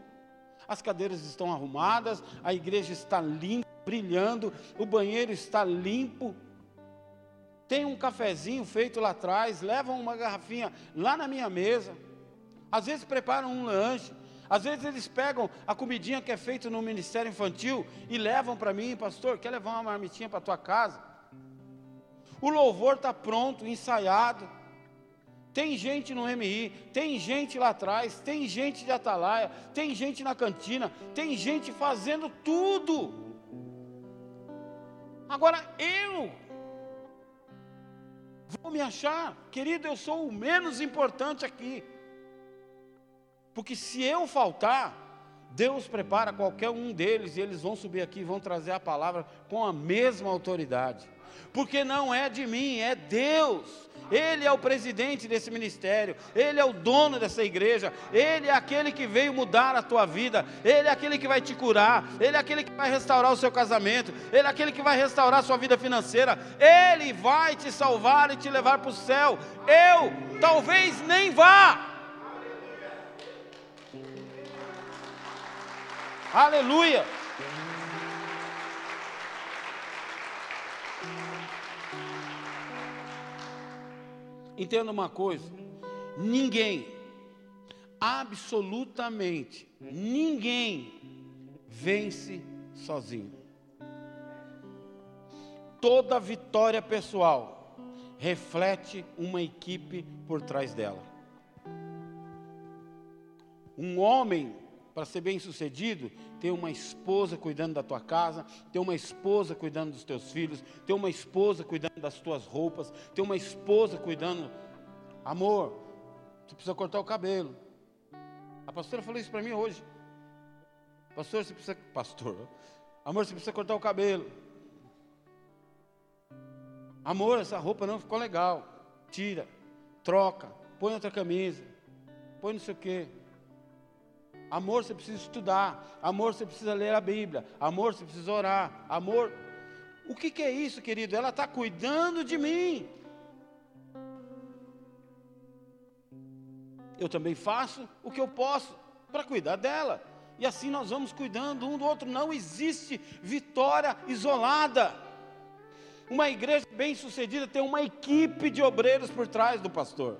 As cadeiras estão arrumadas, a igreja está limpa, brilhando, o banheiro está limpo. Tem um cafezinho feito lá atrás, levam uma garrafinha lá na minha mesa. Às vezes preparam um lanche, às vezes eles pegam a comidinha que é feita no ministério infantil e levam para mim, pastor, quer levar uma marmitinha para tua casa? O louvor está pronto, ensaiado. Tem gente no MI, tem gente lá atrás, tem gente de atalaia, tem gente na cantina, tem gente fazendo tudo. Agora eu vou me achar, querido, eu sou o menos importante aqui. Porque se eu faltar, Deus prepara qualquer um deles e eles vão subir aqui e vão trazer a palavra com a mesma autoridade. Porque não é de mim, é Deus. Ele é o presidente desse ministério, Ele é o dono dessa igreja, Ele é aquele que veio mudar a tua vida, Ele é aquele que vai te curar, Ele é aquele que vai restaurar o seu casamento, Ele é aquele que vai restaurar a sua vida financeira, Ele vai te salvar e te levar para o céu. Eu talvez nem vá. Aleluia. Entenda uma coisa: ninguém, absolutamente ninguém, vence sozinho. Toda vitória pessoal reflete uma equipe por trás dela. Um homem, para ser bem sucedido, tem uma esposa cuidando da tua casa, tem uma esposa cuidando dos teus filhos, tem uma esposa cuidando das tuas roupas, tem uma esposa cuidando. Amor, você precisa cortar o cabelo. A pastora falou isso para mim hoje. Pastor, você precisa. Pastor, amor, você precisa cortar o cabelo. Amor, essa roupa não ficou legal. Tira, troca, põe outra camisa, põe não sei o quê. Amor, você precisa estudar. Amor, você precisa ler a Bíblia. Amor, você precisa orar. Amor. O que, que é isso, querido? Ela está cuidando de mim. Eu também faço o que eu posso para cuidar dela. E assim nós vamos cuidando um do outro. Não existe vitória isolada. Uma igreja bem sucedida tem uma equipe de obreiros por trás do pastor.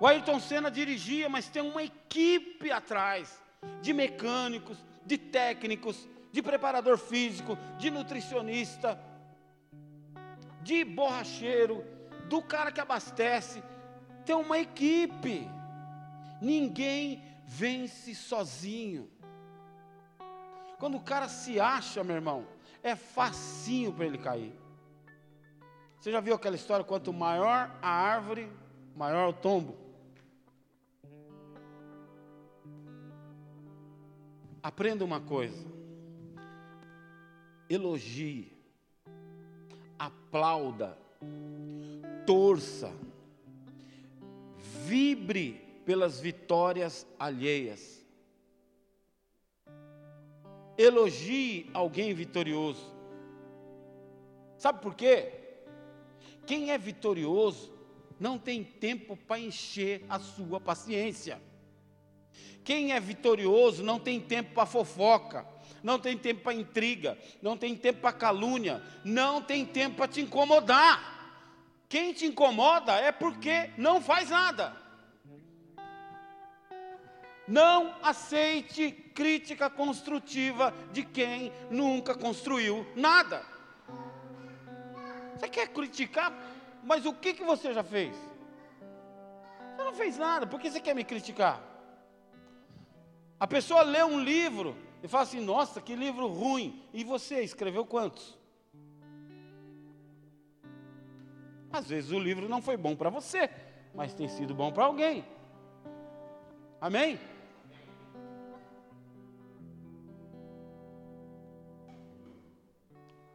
O Ayrton Senna dirigia, mas tem uma equipe atrás de mecânicos, de técnicos, de preparador físico, de nutricionista, de borracheiro, do cara que abastece. Tem uma equipe. Ninguém vence sozinho. Quando o cara se acha, meu irmão, é facinho para ele cair. Você já viu aquela história? Quanto maior a árvore, maior o tombo. Aprenda uma coisa. Elogie, aplauda, torça, vibre pelas vitórias alheias. Elogie alguém vitorioso. Sabe por quê? Quem é vitorioso não tem tempo para encher a sua paciência. Quem é vitorioso não tem tempo para fofoca, não tem tempo para intriga, não tem tempo para calúnia, não tem tempo para te incomodar. Quem te incomoda é porque não faz nada. Não aceite crítica construtiva de quem nunca construiu nada. Você quer criticar, mas o que, que você já fez? Você não fez nada, por que você quer me criticar? A pessoa lê um livro e fala assim: nossa, que livro ruim. E você escreveu quantos? Às vezes o livro não foi bom para você, mas tem sido bom para alguém. Amém?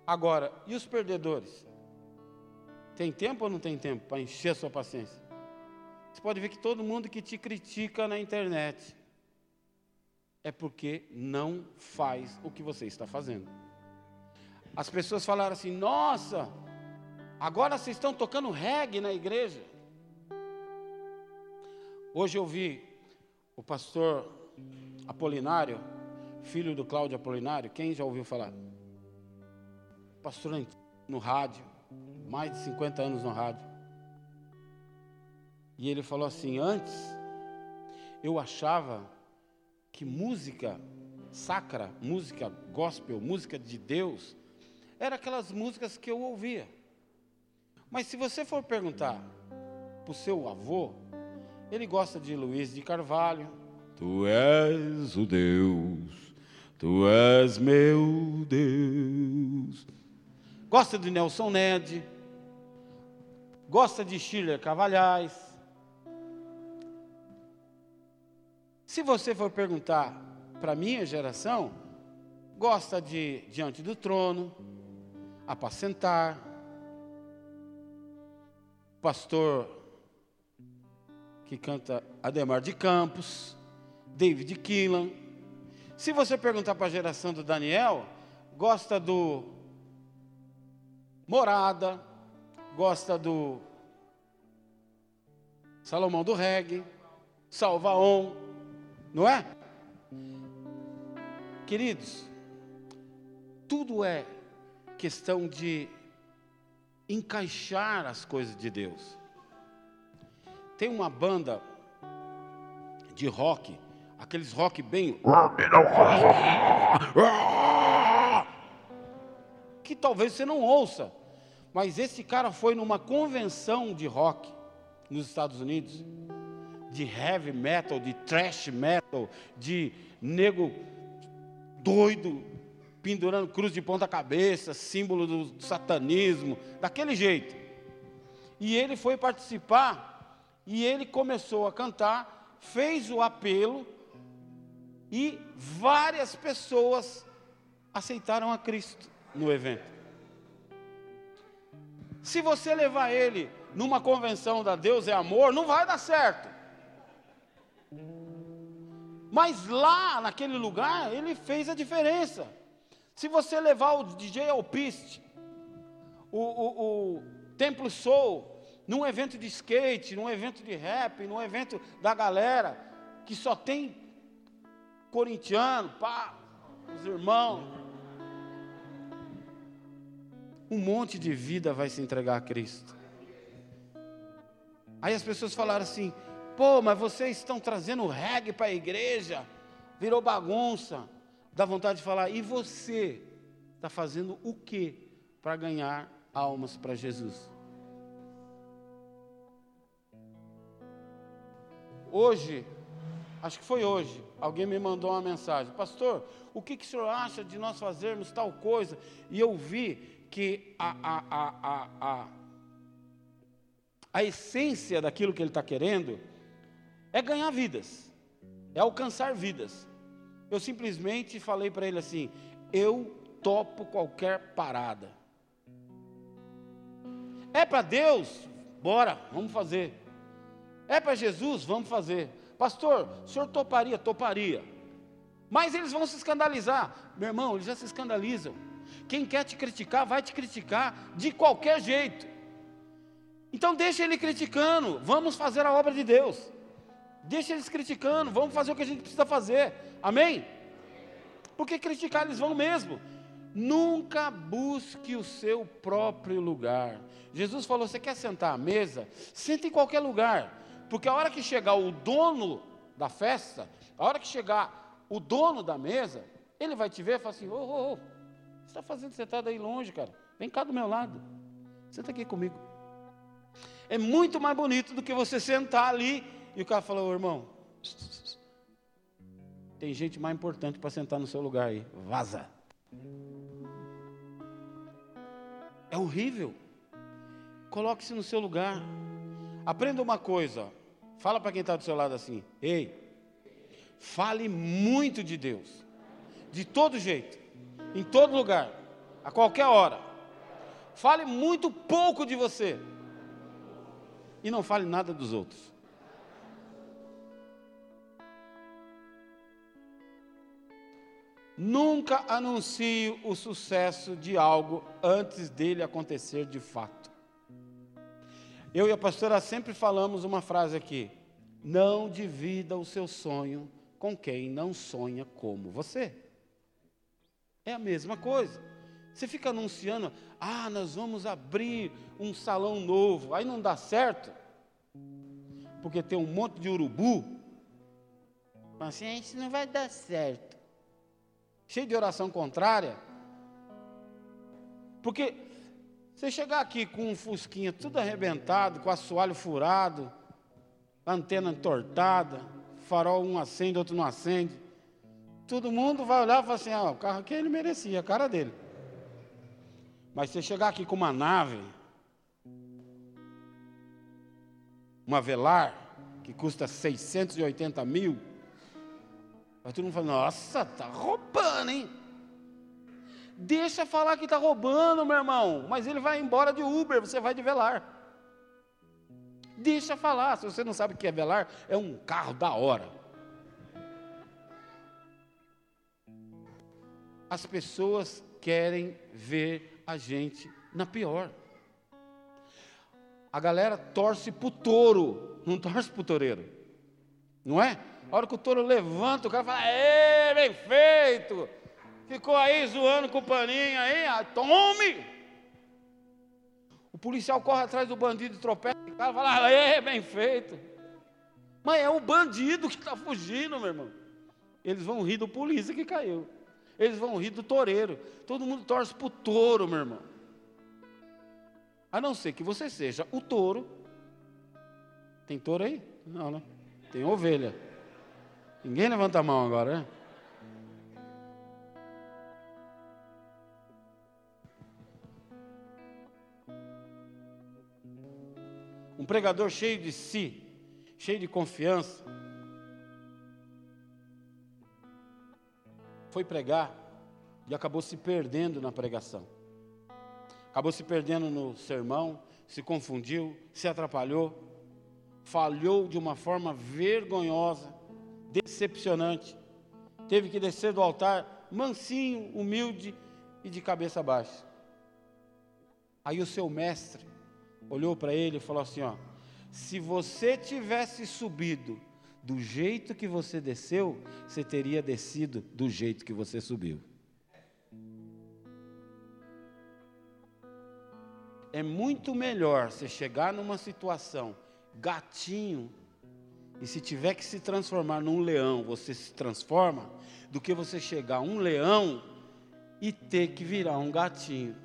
Agora, e os perdedores? Tem tempo ou não tem tempo para encher a sua paciência? Você pode ver que todo mundo que te critica na internet, é porque não faz o que você está fazendo. As pessoas falaram assim: nossa, agora vocês estão tocando reggae na igreja. Hoje eu vi o pastor Apolinário, filho do Cláudio Apolinário, quem já ouviu falar? Pastor no rádio, mais de 50 anos no rádio. E ele falou assim: antes eu achava que música sacra, música gospel, música de Deus, era aquelas músicas que eu ouvia. Mas se você for perguntar para o seu avô, ele gosta de Luiz de Carvalho. Tu és o Deus, tu és meu Deus. Gosta de Nelson Ned, gosta de Schiller Cavalhais, Se você for perguntar para a minha geração, gosta de diante do trono, apacentar, pastor que canta Ademar de Campos, David Keelan. Se você perguntar para a geração do Daniel, gosta do Morada, gosta do Salomão do Reggae, Salvaon, não é? Queridos, tudo é questão de encaixar as coisas de Deus. Tem uma banda de rock, aqueles rock bem. que talvez você não ouça, mas esse cara foi numa convenção de rock nos Estados Unidos, de heavy metal, de thrash metal, de nego doido, pendurando cruz de ponta cabeça, símbolo do satanismo, daquele jeito. E ele foi participar e ele começou a cantar, fez o apelo e várias pessoas aceitaram a Cristo no evento. Se você levar ele numa convenção da Deus é amor, não vai dar certo. Mas lá, naquele lugar, ele fez a diferença. Se você levar o DJ Alpiste, o, o, o Templo Soul, num evento de skate, num evento de rap, num evento da galera, que só tem corintiano, pá, os irmãos, um monte de vida vai se entregar a Cristo. Aí as pessoas falaram assim: pô, mas vocês estão trazendo reggae para a igreja, virou bagunça. Dá vontade de falar, e você está fazendo o que para ganhar almas para Jesus? Hoje, acho que foi hoje, alguém me mandou uma mensagem, pastor, o que, que o senhor acha de nós fazermos tal coisa? E eu vi que a, a, a, a, a essência daquilo que ele está querendo é ganhar vidas, é alcançar vidas. Eu simplesmente falei para ele assim: eu topo qualquer parada. É para Deus? Bora, vamos fazer. É para Jesus? Vamos fazer. Pastor, o senhor toparia? Toparia. Mas eles vão se escandalizar. Meu irmão, eles já se escandalizam. Quem quer te criticar, vai te criticar de qualquer jeito. Então deixa ele criticando, vamos fazer a obra de Deus. Deixa eles criticando, vamos fazer o que a gente precisa fazer. Amém? Porque criticar eles vão mesmo. Nunca busque o seu próprio lugar. Jesus falou: você quer sentar à mesa? Senta em qualquer lugar. Porque a hora que chegar o dono da festa, a hora que chegar o dono da mesa, ele vai te ver e falar assim: ô, ô, ô, está fazendo sentado aí longe, cara? Vem cá do meu lado. Senta aqui comigo. É muito mais bonito do que você sentar ali e o cara falar, ô irmão, tem gente mais importante para sentar no seu lugar aí. Vaza. É horrível. Coloque-se no seu lugar. Aprenda uma coisa. Fala para quem está do seu lado assim: Ei, fale muito de Deus. De todo jeito em todo lugar, a qualquer hora. Fale muito pouco de você e não fale nada dos outros. Nunca anuncie o sucesso de algo antes dele acontecer de fato. Eu e a pastora sempre falamos uma frase aqui: não divida o seu sonho com quem não sonha como você. É a mesma coisa. Você fica anunciando, ah, nós vamos abrir um salão novo, aí não dá certo, porque tem um monte de urubu. Mas assim, isso não vai dar certo. Cheio de oração contrária. Porque você chegar aqui com um fusquinha tudo arrebentado, com assoalho furado, antena entortada, farol um acende, outro não acende. Todo mundo vai olhar e falar assim: ah, o carro aqui ele merecia, a cara dele. Mas você chegar aqui com uma nave, uma velar, que custa 680 mil, Aí todo mundo fala, nossa, tá roubando, hein? Deixa falar que tá roubando, meu irmão. Mas ele vai embora de Uber, você vai de velar. Deixa falar. Se você não sabe o que é velar, é um carro da hora. As pessoas querem ver a gente na pior. A galera torce pro touro, não torce pro toureiro. Não é? A hora que o touro levanta, o cara fala, ê, bem feito. Ficou aí zoando com o paninho aí, ah, tome! O policial corre atrás do bandido e tropeça, o cara fala, ê, bem feito. Mas é o bandido que está fugindo, meu irmão. Eles vão rir do polícia que caiu. Eles vão rir do toureiro. Todo mundo torce para o touro, meu irmão. A não ser que você seja o touro. Tem touro aí? Não, né? Tem ovelha. Ninguém levanta a mão agora, né? Um pregador cheio de si, cheio de confiança, foi pregar e acabou se perdendo na pregação. Acabou se perdendo no sermão, se confundiu, se atrapalhou, falhou de uma forma vergonhosa, decepcionante. Teve que descer do altar mansinho, humilde e de cabeça baixa. Aí o seu mestre olhou para ele e falou assim: ó, se você tivesse subido do jeito que você desceu, você teria descido do jeito que você subiu. É muito melhor você chegar numa situação gatinho e se tiver que se transformar num leão, você se transforma, do que você chegar um leão e ter que virar um gatinho.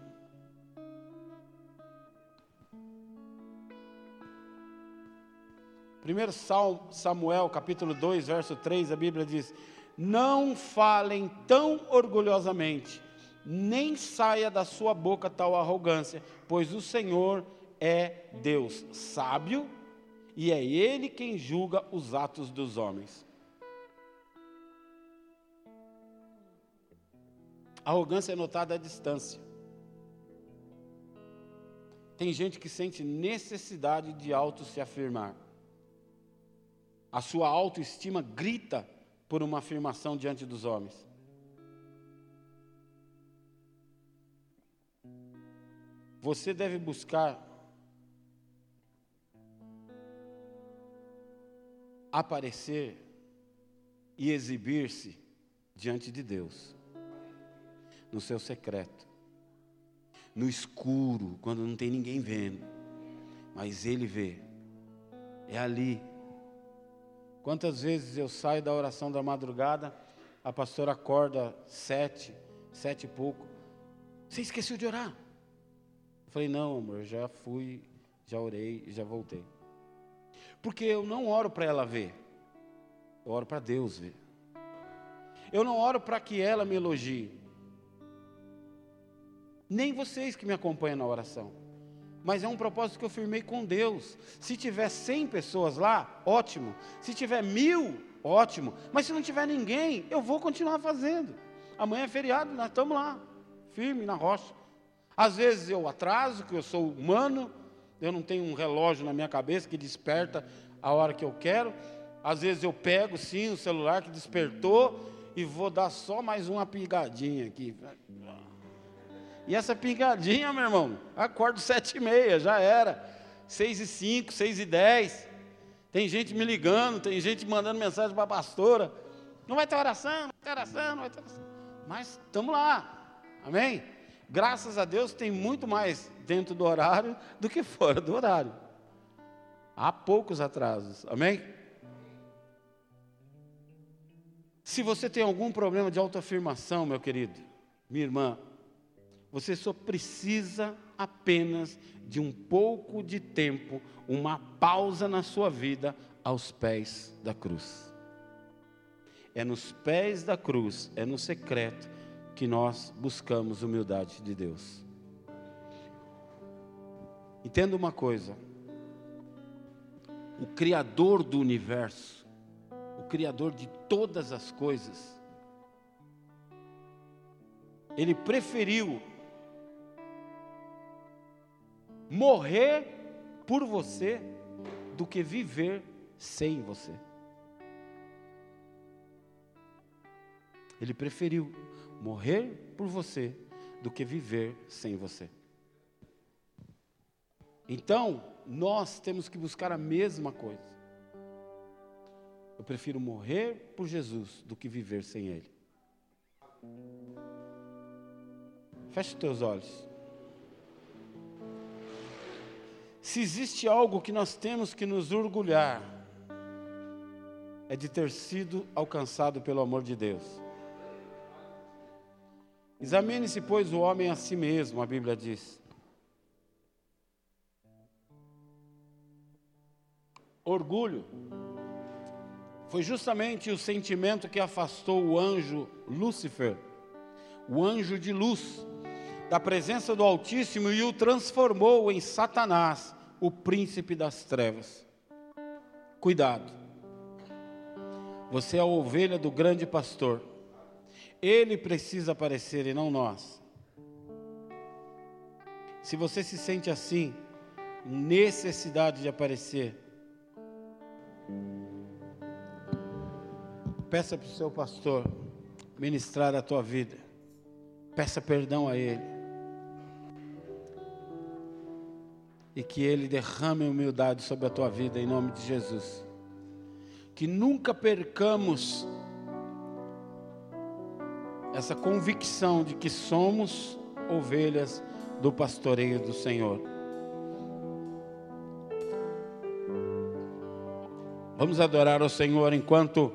1 Samuel capítulo 2, verso 3, a Bíblia diz: Não falem tão orgulhosamente, nem saia da sua boca tal arrogância, pois o Senhor é Deus sábio e é Ele quem julga os atos dos homens. arrogância é notada à distância. Tem gente que sente necessidade de auto se afirmar. A sua autoestima grita por uma afirmação diante dos homens. Você deve buscar aparecer e exibir-se diante de Deus, no seu secreto, no escuro, quando não tem ninguém vendo, mas Ele vê, é ali Quantas vezes eu saio da oração da madrugada, a pastora acorda sete, sete e pouco. Você esqueceu de orar? Eu falei, não, amor, já fui, já orei, já voltei. Porque eu não oro para ela ver, eu oro para Deus ver. Eu não oro para que ela me elogie. Nem vocês que me acompanham na oração mas é um propósito que eu firmei com Deus. Se tiver 100 pessoas lá, ótimo. Se tiver mil, ótimo. Mas se não tiver ninguém, eu vou continuar fazendo. Amanhã é feriado, nós estamos lá, firme na rocha. Às vezes eu atraso, que eu sou humano, eu não tenho um relógio na minha cabeça que desperta a hora que eu quero. Às vezes eu pego sim o celular que despertou e vou dar só mais uma pigadinha aqui. E essa pingadinha, meu irmão, acordo sete e meia, já era. Seis e cinco, seis e dez. Tem gente me ligando, tem gente mandando mensagem para a pastora. Não vai ter oração, não vai ter oração, não vai ter oração. Mas estamos lá. Amém? Graças a Deus tem muito mais dentro do horário do que fora do horário. Há poucos atrasos. Amém? Se você tem algum problema de autoafirmação, meu querido, minha irmã, você só precisa apenas de um pouco de tempo, uma pausa na sua vida aos pés da cruz. É nos pés da cruz, é no secreto que nós buscamos humildade de Deus. Entenda uma coisa: o Criador do universo, o Criador de todas as coisas, ele preferiu morrer por você do que viver sem você. Ele preferiu morrer por você do que viver sem você. Então, nós temos que buscar a mesma coisa. Eu prefiro morrer por Jesus do que viver sem Ele. Feche os teus olhos. Se existe algo que nós temos que nos orgulhar, é de ter sido alcançado pelo amor de Deus. Examine-se, pois, o homem a si mesmo, a Bíblia diz. Orgulho foi justamente o sentimento que afastou o anjo Lúcifer, o anjo de luz, da presença do Altíssimo e o transformou em Satanás, o príncipe das trevas. Cuidado, você é a ovelha do grande pastor, ele precisa aparecer e não nós. Se você se sente assim, necessidade de aparecer, peça para o seu pastor ministrar a tua vida, peça perdão a ele. e que Ele derrame humildade sobre a tua vida em nome de Jesus. Que nunca percamos essa convicção de que somos ovelhas do pastoreio do Senhor. Vamos adorar ao Senhor enquanto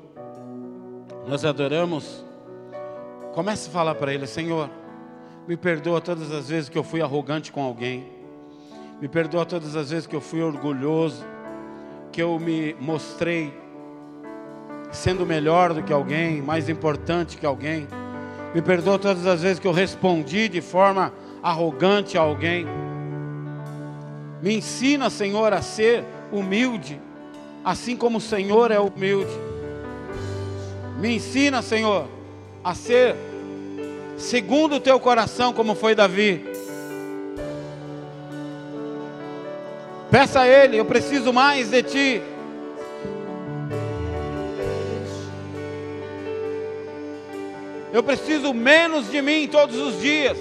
nós adoramos. Comece a falar para Ele: Senhor, me perdoa todas as vezes que eu fui arrogante com alguém. Me perdoa todas as vezes que eu fui orgulhoso, que eu me mostrei sendo melhor do que alguém, mais importante que alguém. Me perdoa todas as vezes que eu respondi de forma arrogante a alguém. Me ensina, Senhor, a ser humilde, assim como o Senhor é humilde. Me ensina, Senhor, a ser segundo o teu coração, como foi Davi. Peça a Ele, eu preciso mais de Ti. Eu preciso menos de mim todos os dias.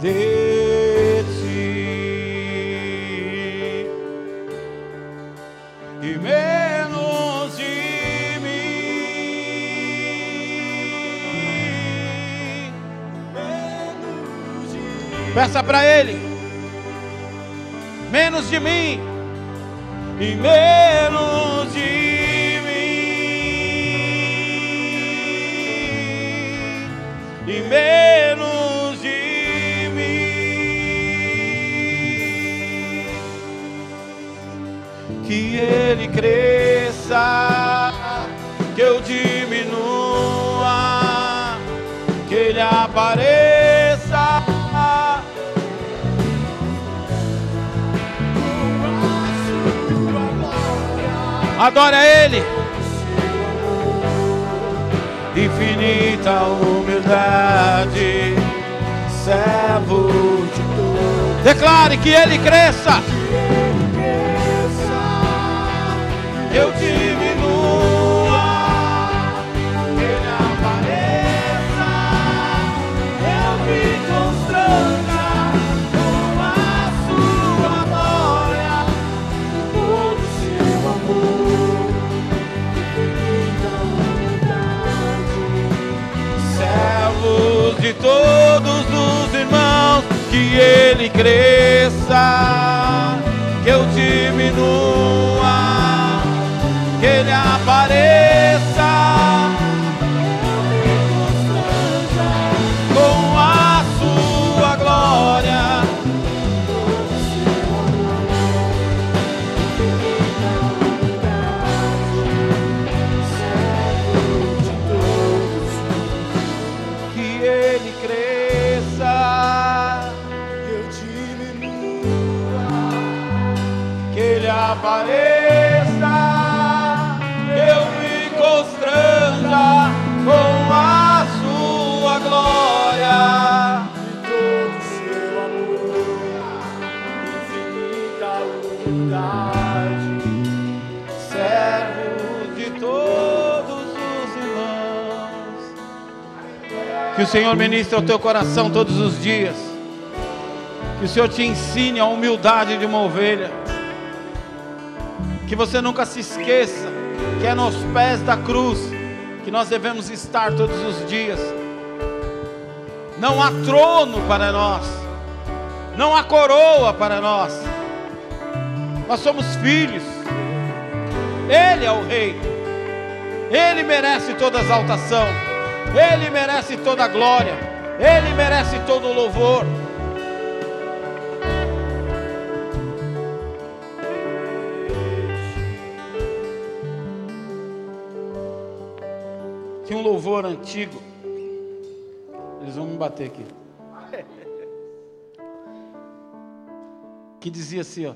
De ti e menos de mim. Peça para Ele, menos de mim e menos de mim. E menos de mim. Que ele cresça que eu diminua que ele apareça Adora Ele. Infinita humildade, servo de Deus. Declare que Ele cresça. todos os irmãos, que ele cresça, que eu diminua. Senhor ministre ao teu coração todos os dias. Que o Senhor te ensine a humildade de uma ovelha. Que você nunca se esqueça que é nos pés da cruz que nós devemos estar todos os dias. Não há trono para nós. Não há coroa para nós. Nós somos filhos. Ele é o rei. Ele merece toda exaltação. Ele merece toda a glória. Ele merece todo o louvor. Tinha um louvor antigo. Eles vão me bater aqui. Que dizia assim, ó.